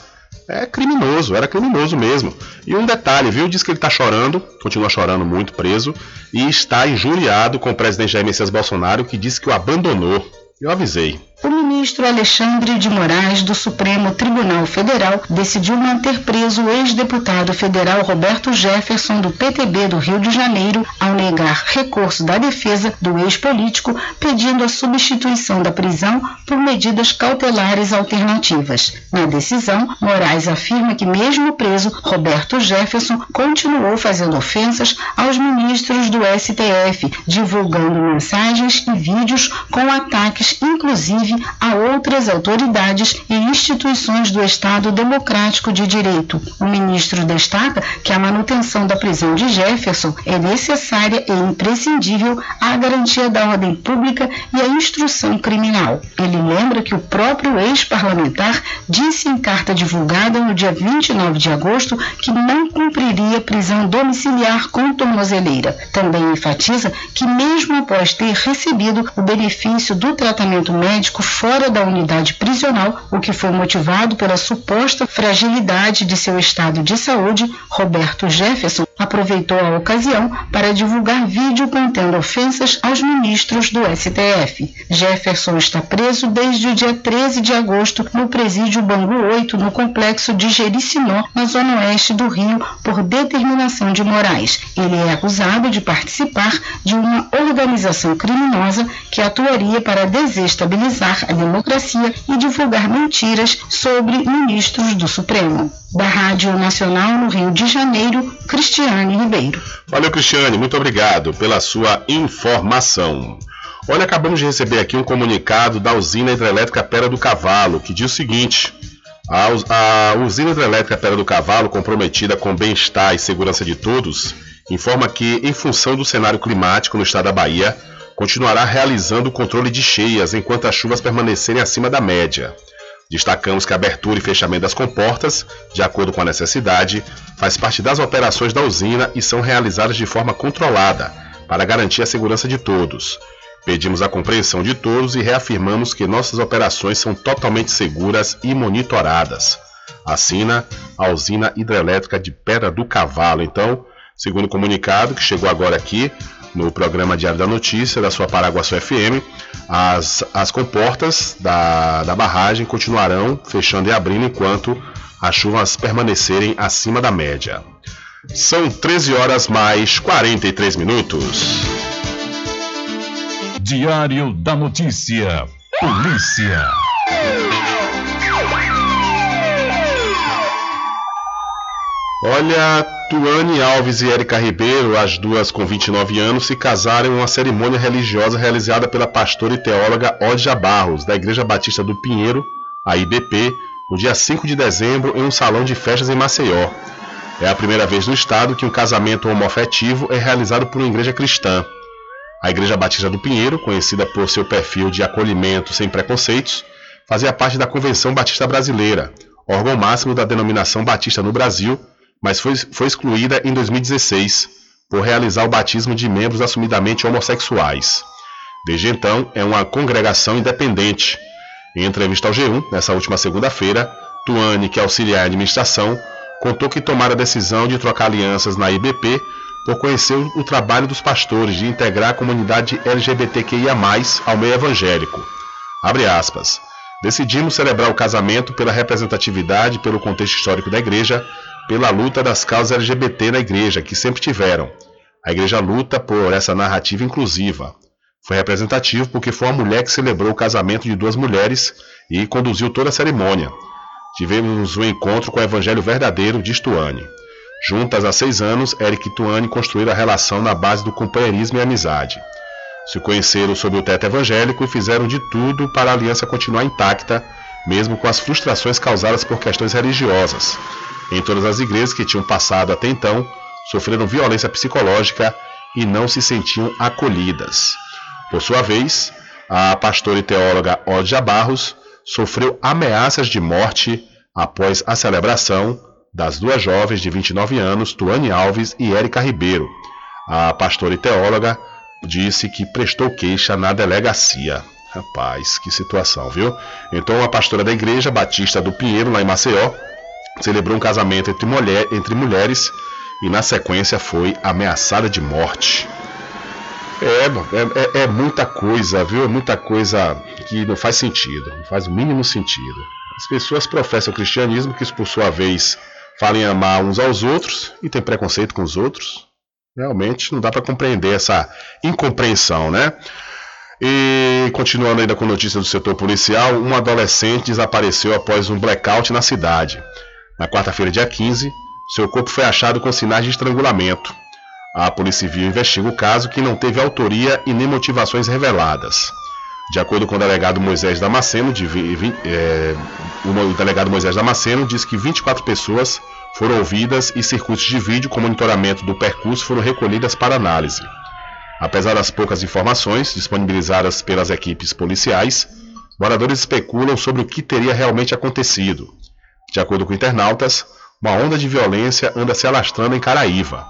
é criminoso, era criminoso mesmo. E um detalhe, viu? Diz que ele está chorando, continua chorando muito, preso, e está injuriado com o presidente Jair Messias Bolsonaro, que disse que o abandonou. Eu avisei. O ministro Alexandre de Moraes, do Supremo Tribunal Federal, decidiu manter preso o ex-deputado federal Roberto Jefferson, do PTB do Rio de Janeiro, ao negar recurso da defesa do ex-político, pedindo a substituição da prisão por medidas cautelares alternativas. Na decisão, Moraes afirma que, mesmo preso, Roberto Jefferson continuou fazendo ofensas aos ministros do STF, divulgando mensagens e vídeos com ataques, inclusive a outras autoridades e instituições do Estado Democrático de Direito. O ministro destaca que a manutenção da prisão de Jefferson é necessária e imprescindível à garantia da ordem pública e à instrução criminal. Ele lembra que o próprio ex-parlamentar disse em carta divulgada no dia 29 de agosto que não cumpriria prisão domiciliar com tornozeleira. Também enfatiza que, mesmo após ter recebido o benefício do tratamento médico fora da unidade prisional, o que foi motivado pela suposta fragilidade de seu estado de saúde, Roberto Jefferson aproveitou a ocasião para divulgar vídeo contendo ofensas aos ministros do STF. Jefferson está preso desde o dia 13 de agosto no presídio Bangu 8, no complexo de Jericinó, na zona oeste do Rio, por determinação de Moraes. Ele é acusado de participar de uma organização criminosa que atuaria para desestabilizar a democracia e divulgar mentiras sobre ministros do Supremo. Da Rádio Nacional no Rio de Janeiro, Cristiane Ribeiro. Valeu, Cristiane, muito obrigado pela sua informação. Olha, acabamos de receber aqui um comunicado da usina hidrelétrica Pera do Cavalo, que diz o seguinte: a, usina hidrelétrica Pera do Cavalo, comprometida com bem-estar e segurança de todos, informa que, em função do cenário climático no estado da Bahia, continuará realizando o controle de cheias enquanto as chuvas permanecerem acima da média. Destacamos que a abertura e fechamento das comportas, de acordo com a necessidade, faz parte das operações da usina e são realizadas de forma controlada, para garantir a segurança de todos. Pedimos a compreensão de todos e reafirmamos que nossas operações são totalmente seguras e monitoradas. Assina a usina hidrelétrica de Pedra do Cavalo. Então, segundo o comunicado que chegou agora aqui, no programa Diário da Notícia da sua Paraguaçu FM, as, as comportas da, da barragem continuarão fechando e abrindo enquanto as chuvas permanecerem acima da média. São 13 horas mais 43 minutos. Diário da Notícia. Polícia. Olha, Tuane Alves e Érica Ribeiro, as duas com 29 anos, se casaram em uma cerimônia religiosa realizada pela pastora e teóloga Odja Barros, da Igreja Batista do Pinheiro, a IBP, no dia 5 de dezembro, em um salão de festas em Maceió. É a primeira vez no estado que um casamento homoafetivo é realizado por uma igreja cristã. A Igreja Batista do Pinheiro, conhecida por seu perfil de acolhimento sem preconceitos, fazia parte da Convenção Batista Brasileira, órgão máximo da denominação batista no Brasil, mas foi, foi excluída em 2016 por realizar o batismo de membros assumidamente homossexuais. Desde então, é uma congregação independente. Em entrevista ao G1, nessa última segunda-feira, Tuane, que auxilia a administração, contou que tomaram a decisão de trocar alianças na IBP por conhecer o trabalho dos pastores de integrar a comunidade LGBTQIA+, ao meio evangélico. Abre aspas. Decidimos celebrar o casamento pela representatividade, pelo contexto histórico da igreja, pela luta das causas LGBT na igreja, que sempre tiveram. A igreja luta por essa narrativa inclusiva. Foi representativo porque foi uma mulher que celebrou o casamento de duas mulheres e conduziu toda a cerimônia. Tivemos um encontro com o evangelho verdadeiro de Stuane. Juntas há seis anos, Eric e Tuane construíram a relação na base do companheirismo e amizade. Se conheceram sob o teto evangélico e fizeram de tudo para a aliança continuar intacta, mesmo com as frustrações causadas por questões religiosas. Em todas as igrejas que tinham passado até então, sofreram violência psicológica e não se sentiam acolhidas. Por sua vez, a pastora e teóloga Odja Barros sofreu ameaças de morte após a celebração das duas jovens de 29 anos, Tuane Alves e Érica Ribeiro. A pastora e teóloga disse que prestou queixa na delegacia. Rapaz, que situação, viu? Então, a pastora da igreja Batista do Pinheiro, lá em Maceió, celebrou um casamento entre, mulher, entre mulheres e, na sequência, foi ameaçada de morte. É, é, é, é muita coisa, viu? É muita coisa que não faz sentido, não faz o mínimo sentido. As pessoas professam o cristianismo, que por sua vez falam em amar uns aos outros e tem preconceito com os outros. Realmente não dá para compreender essa incompreensão, né? E continuando ainda com notícias do setor policial, um adolescente desapareceu após um blackout na cidade. Na quarta-feira, dia 15, seu corpo foi achado com sinais de estrangulamento. A Polícia Civil investiga o caso, que não teve autoria e nem motivações reveladas. De acordo com o delegado Moisés Damasceno, de, é, o delegado Moisés Damasceno diz que 24 pessoas foram ouvidas e circuitos de vídeo com monitoramento do percurso foram recolhidas para análise. Apesar das poucas informações disponibilizadas pelas equipes policiais, moradores especulam sobre o que teria realmente acontecido. De acordo com internautas, uma onda de violência anda se alastrando em Caraíva.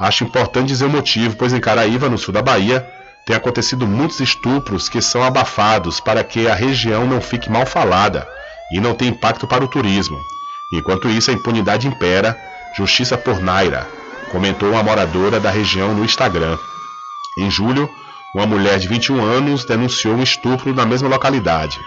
Acho importante dizer o motivo, pois em Caraíva, no sul da Bahia, tem acontecido muitos estupros que são abafados para que a região não fique mal falada e não tenha impacto para o turismo. Enquanto isso, a impunidade impera, justiça por Naira, comentou uma moradora da região no Instagram. Em julho, uma mulher de 21 anos denunciou um estupro na mesma localidade.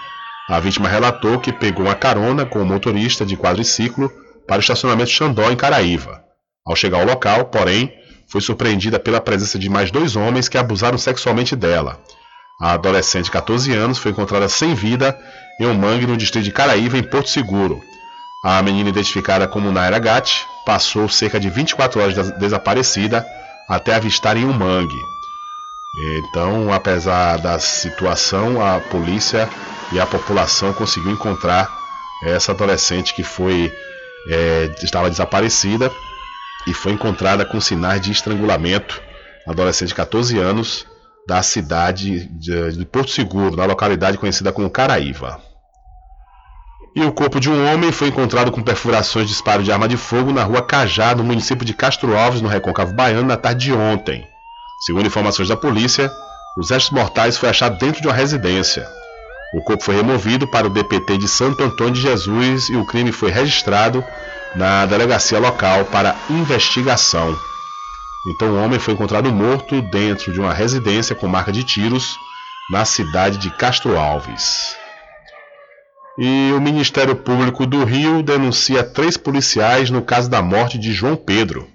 A vítima relatou que pegou uma carona com o um motorista de quadriciclo para o estacionamento Xandó, em Caraíva. Ao chegar ao local, porém, foi surpreendida pela presença de mais dois homens que abusaram sexualmente dela. A adolescente de 14 anos foi encontrada sem vida em um mangue no distrito de Caraíva, em Porto Seguro. A menina, identificada como Naira Gatti, passou cerca de 24 horas desaparecida até avistar em um mangue. Então, apesar da situação, a polícia e a população conseguiu encontrar essa adolescente que foi é, estava desaparecida e foi encontrada com sinais de estrangulamento, adolescente de 14 anos, da cidade de Porto Seguro, na localidade conhecida como Caraíva. E o corpo de um homem foi encontrado com perfurações de disparo de arma de fogo na rua Cajá, no município de Castro Alves, no Recôncavo Baiano, na tarde de ontem. Segundo informações da polícia, os restos mortais foi achado dentro de uma residência. O corpo foi removido para o DPT de Santo Antônio de Jesus e o crime foi registrado na delegacia local para investigação. Então o homem foi encontrado morto dentro de uma residência com marca de tiros na cidade de Castro Alves. E o Ministério Público do Rio denuncia três policiais no caso da morte de João Pedro.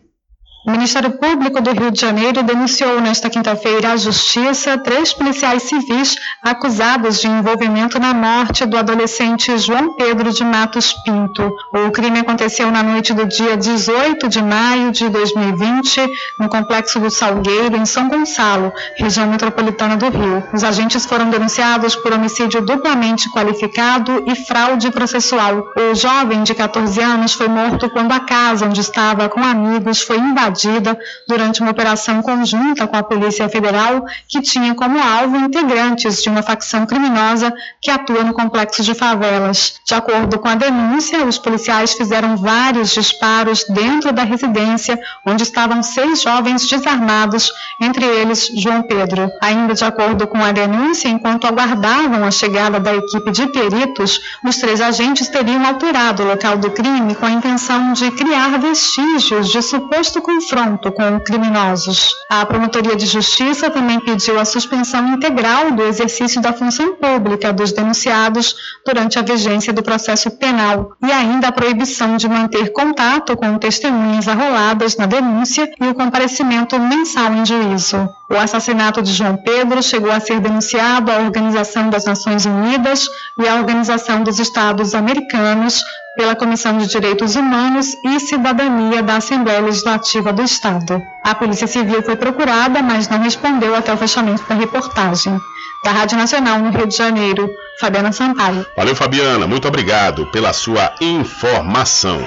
O Ministério Público do Rio de Janeiro denunciou nesta quinta-feira à Justiça três policiais civis acusados de envolvimento na morte do adolescente João Pedro de Matos Pinto. O crime aconteceu na noite do dia 18 de maio de 2020, no complexo do Salgueiro, em São Gonçalo, região metropolitana do Rio. Os agentes foram denunciados por homicídio duplamente qualificado e fraude processual. O jovem de 14 anos foi morto quando a casa onde estava com amigos foi invadida invadida durante uma operação conjunta com a Polícia Federal que tinha como alvo integrantes de uma facção criminosa que atua no complexo de favelas. De acordo com a denúncia, os policiais fizeram vários disparos dentro da residência onde estavam seis jovens desarmados, entre eles João Pedro. Ainda de acordo com a denúncia, enquanto aguardavam a chegada da equipe de peritos, os três agentes teriam alterado o local do crime com a intenção de criar vestígios de suposto confronto com criminosos. A Promotoria de Justiça também pediu a suspensão integral do exercício da função pública dos denunciados durante a vigência do processo penal e ainda a proibição de manter contato com testemunhas arroladas na denúncia e o comparecimento mensal em juízo. O assassinato de João Pedro chegou a ser denunciado à Organização das Nações Unidas e à Organização dos Estados Americanos pela Comissão de Direitos Humanos e Cidadania da Assembleia Legislativa do Estado. A Polícia Civil foi procurada, mas não respondeu até o fechamento da reportagem. Da Rádio Nacional, no Rio de Janeiro, Fabiana Sampaio. Valeu, Fabiana. Muito obrigado pela sua informação.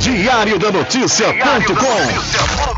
Diário da Notícia.com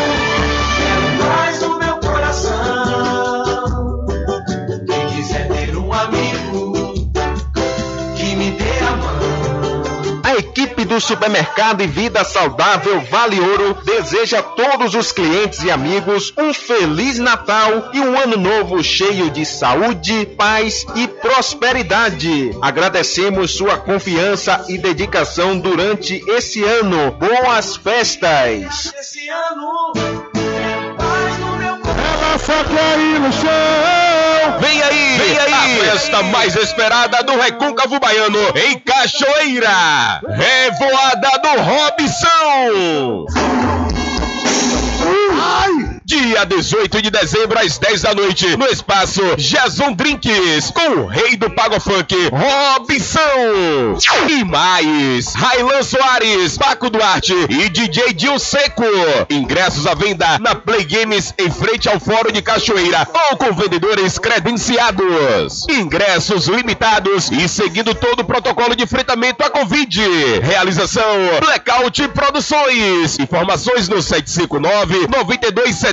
Faz o meu coração. Quem quiser ter um amigo que me dê a mão. A equipe do supermercado e vida saudável Vale Ouro deseja a todos os clientes e amigos um feliz Natal e um ano novo cheio de saúde, paz e prosperidade. Agradecemos sua confiança e dedicação durante esse ano. Boas festas! Esse ano Quer ir no chão. Vem aí, vem aí, a festa mais esperada do Recôncavo Baiano em Cachoeira. Revoada do Robson. Dia 18 de dezembro, às 10 da noite, no espaço Jason Drinks, com o rei do Pago Funk, Robson. E mais, Railan Soares, Paco Duarte e DJ Dil Seco. Ingressos à venda na Play Games em frente ao Fórum de Cachoeira ou com vendedores credenciados. Ingressos limitados e seguindo todo o protocolo de enfrentamento à Covid. Realização Blackout Produções. Informações no 759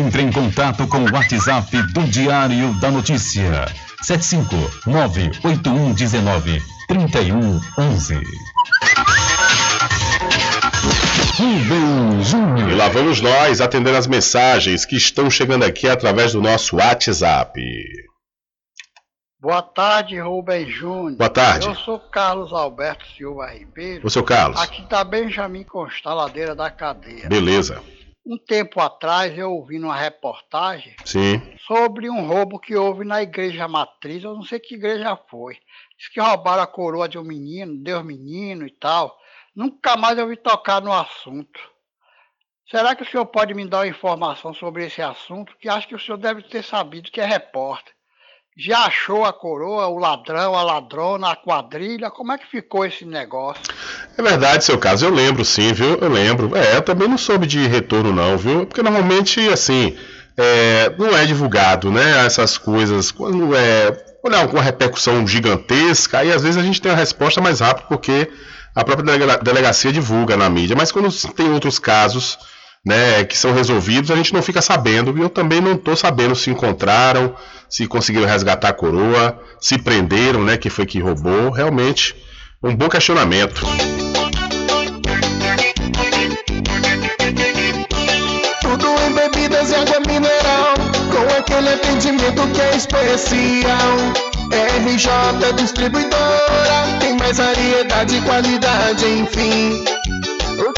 Entre em contato com o WhatsApp do Diário da Notícia. 759-8119-3111. Rubem Júnior. E lá vamos nós atendendo as mensagens que estão chegando aqui através do nosso WhatsApp. Boa tarde, Rubem Júnior. Boa tarde. Eu sou Carlos Alberto Silva Ribeiro. Ô, seu Carlos. Aqui está Benjamin Constar, ladeira da cadeia. Beleza. Um tempo atrás eu ouvi numa reportagem Sim. sobre um roubo que houve na igreja matriz, eu não sei que igreja foi. Diz que roubaram a coroa de um menino, Deus menino e tal. Nunca mais eu ouvi tocar no assunto. Será que o senhor pode me dar uma informação sobre esse assunto? Que acho que o senhor deve ter sabido que é repórter. Já achou a coroa, o ladrão, a ladrona, a quadrilha? Como é que ficou esse negócio? É verdade, seu caso, eu lembro sim, viu? Eu lembro. É, eu também não soube de retorno não, viu? Porque normalmente, assim, é, não é divulgado, né? Essas coisas, quando é, quando é uma repercussão gigantesca, aí às vezes a gente tem a resposta mais rápido, porque a própria delega- delegacia divulga na mídia. Mas quando tem outros casos, né, que são resolvidos, a gente não fica sabendo. E eu também não estou sabendo se encontraram, se conseguiram resgatar a coroa, se prenderam, né, que foi que roubou. Realmente, um bom questionamento. Tudo em bebidas e água mineral, com aquele atendimento que é especial. RJ Distribuidora, tem mais variedade e qualidade, enfim.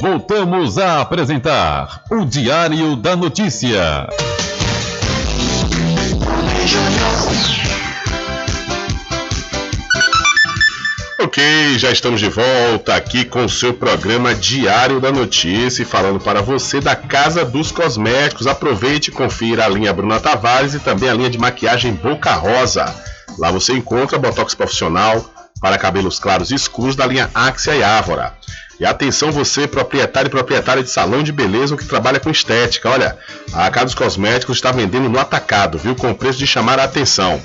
Voltamos a apresentar o Diário da Notícia. Ok, já estamos de volta aqui com o seu programa Diário da Notícia falando para você da Casa dos Cosméticos. Aproveite e confira a linha Bruna Tavares e também a linha de maquiagem Boca Rosa. Lá você encontra botox profissional para cabelos claros e escuros da linha Axia e Ávora. E atenção você, proprietário e proprietária de salão de beleza ou que trabalha com estética. Olha, a Casa dos Cosméticos está vendendo no atacado, viu? Com preço de chamar a atenção.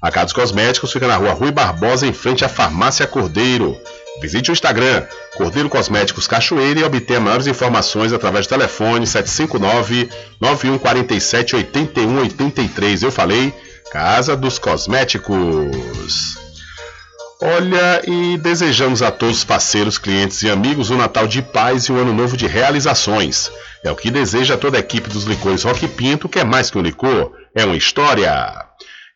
A Casa dos Cosméticos fica na rua Rui Barbosa, em frente à Farmácia Cordeiro. Visite o Instagram, Cordeiro Cosméticos Cachoeira e obtenha maiores informações através do telefone 759-9147-8183. Eu falei, Casa dos Cosméticos. Olha, e desejamos a todos os parceiros, clientes e amigos um Natal de paz e um Ano Novo de realizações. É o que deseja toda a equipe dos licores Rock Pinto, que é mais que um licor, é uma história.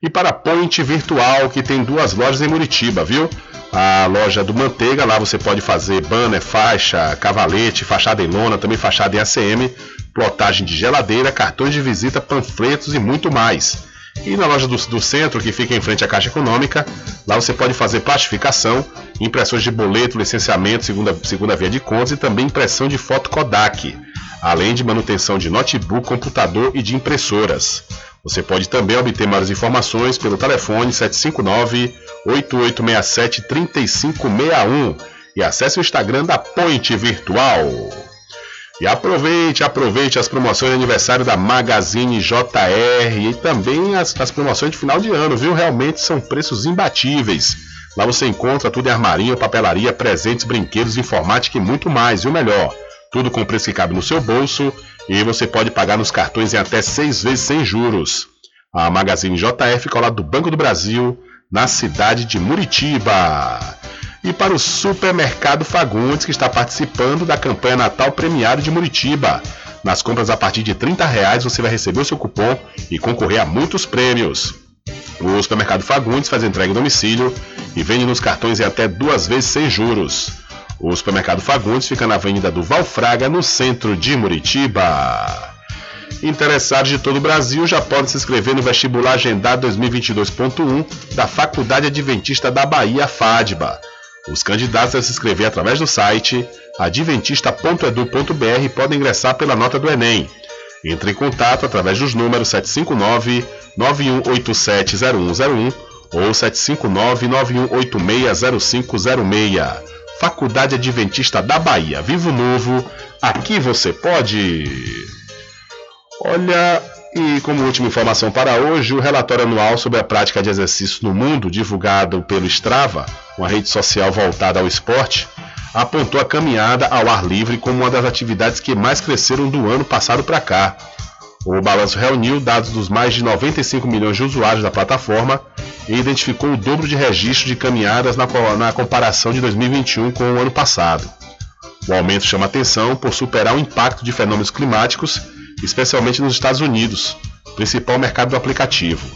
E para a Point Virtual, que tem duas lojas em Muritiba, viu? A loja do Manteiga, lá você pode fazer banner, faixa, cavalete, fachada em lona, também fachada em ACM, plotagem de geladeira, cartões de visita, panfletos e muito mais. E na loja do, do centro, que fica em frente à Caixa Econômica, lá você pode fazer plastificação, impressões de boleto, licenciamento, segunda, segunda via de contas e também impressão de foto Kodak, além de manutenção de notebook, computador e de impressoras. Você pode também obter mais informações pelo telefone 759-8867-3561 e acesse o Instagram da Point Virtual. E aproveite, aproveite as promoções de aniversário da Magazine JR e também as, as promoções de final de ano, viu? Realmente são preços imbatíveis. Lá você encontra tudo em armarinho, papelaria, presentes, brinquedos, informática e muito mais. E o melhor, tudo com preço que cabe no seu bolso e você pode pagar nos cartões em até seis vezes sem juros. A Magazine JR fica ao lado do Banco do Brasil, na cidade de Muritiba. E para o Supermercado Fagundes, que está participando da campanha Natal Premiado de Muritiba. Nas compras a partir de 30 reais, você vai receber o seu cupom e concorrer a muitos prêmios. O Supermercado Fagundes faz entrega em domicílio e vende nos cartões em até duas vezes sem juros. O Supermercado Fagundes fica na Avenida do Valfraga, no centro de Muritiba. Interessados de todo o Brasil já podem se inscrever no vestibular agendado 2022.1 da Faculdade Adventista da Bahia, FADBA. Os candidatos a se inscrever através do site adventista.edu.br podem ingressar pela nota do Enem. Entre em contato através dos números 759-9187-0101 ou 759-9186-0506. Faculdade Adventista da Bahia, Vivo Novo, aqui você pode. Olha, e como última informação para hoje, o relatório anual sobre a prática de exercício no mundo, divulgado pelo Strava, uma rede social voltada ao esporte, apontou a caminhada ao ar livre como uma das atividades que mais cresceram do ano passado para cá. O balanço reuniu dados dos mais de 95 milhões de usuários da plataforma e identificou o dobro de registros de caminhadas na, na comparação de 2021 com o ano passado. O aumento chama atenção por superar o impacto de fenômenos climáticos, especialmente nos Estados Unidos, principal mercado do aplicativo.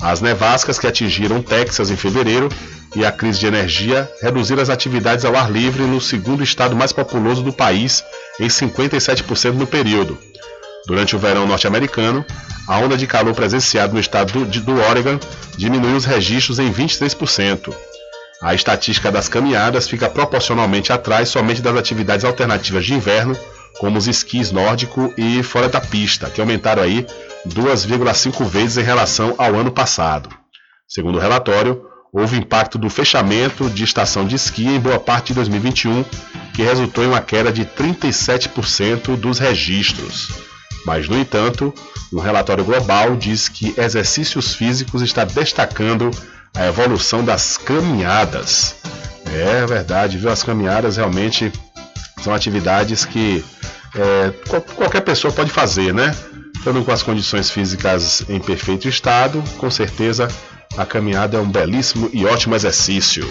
As nevascas que atingiram Texas em fevereiro e a crise de energia reduziram as atividades ao ar livre no segundo estado mais populoso do país, em 57% no período. Durante o verão norte-americano, a onda de calor presenciada no estado do, do Oregon diminuiu os registros em 23%. A estatística das caminhadas fica proporcionalmente atrás somente das atividades alternativas de inverno, como os esquis nórdico e fora da pista, que aumentaram aí 2,5 vezes em relação ao ano passado. Segundo o relatório, houve impacto do fechamento de estação de esqui em boa parte de 2021, que resultou em uma queda de 37% dos registros. Mas, no entanto, um relatório global diz que exercícios físicos está destacando a evolução das caminhadas. É verdade, viu? As caminhadas realmente são atividades que é, qualquer pessoa pode fazer, né? Estando com as condições físicas em perfeito estado, com certeza a caminhada é um belíssimo e ótimo exercício.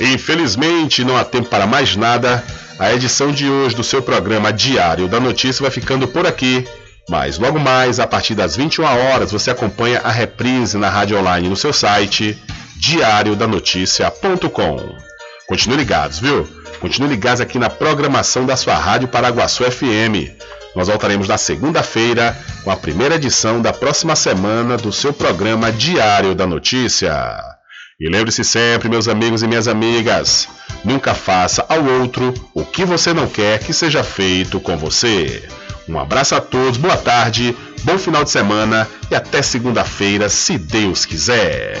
Infelizmente, não há tempo para mais nada. A edição de hoje do seu programa Diário da Notícia vai ficando por aqui. Mas logo mais, a partir das 21 horas, você acompanha a reprise na rádio online no seu site diariodanoticia.com. Continue ligados, viu? Continue ligados aqui na programação da sua Rádio Paraguaçu FM. Nós voltaremos na segunda-feira com a primeira edição da próxima semana do seu programa Diário da Notícia. E lembre-se sempre, meus amigos e minhas amigas, nunca faça ao outro o que você não quer que seja feito com você. Um abraço a todos, boa tarde, bom final de semana e até segunda-feira, se Deus quiser.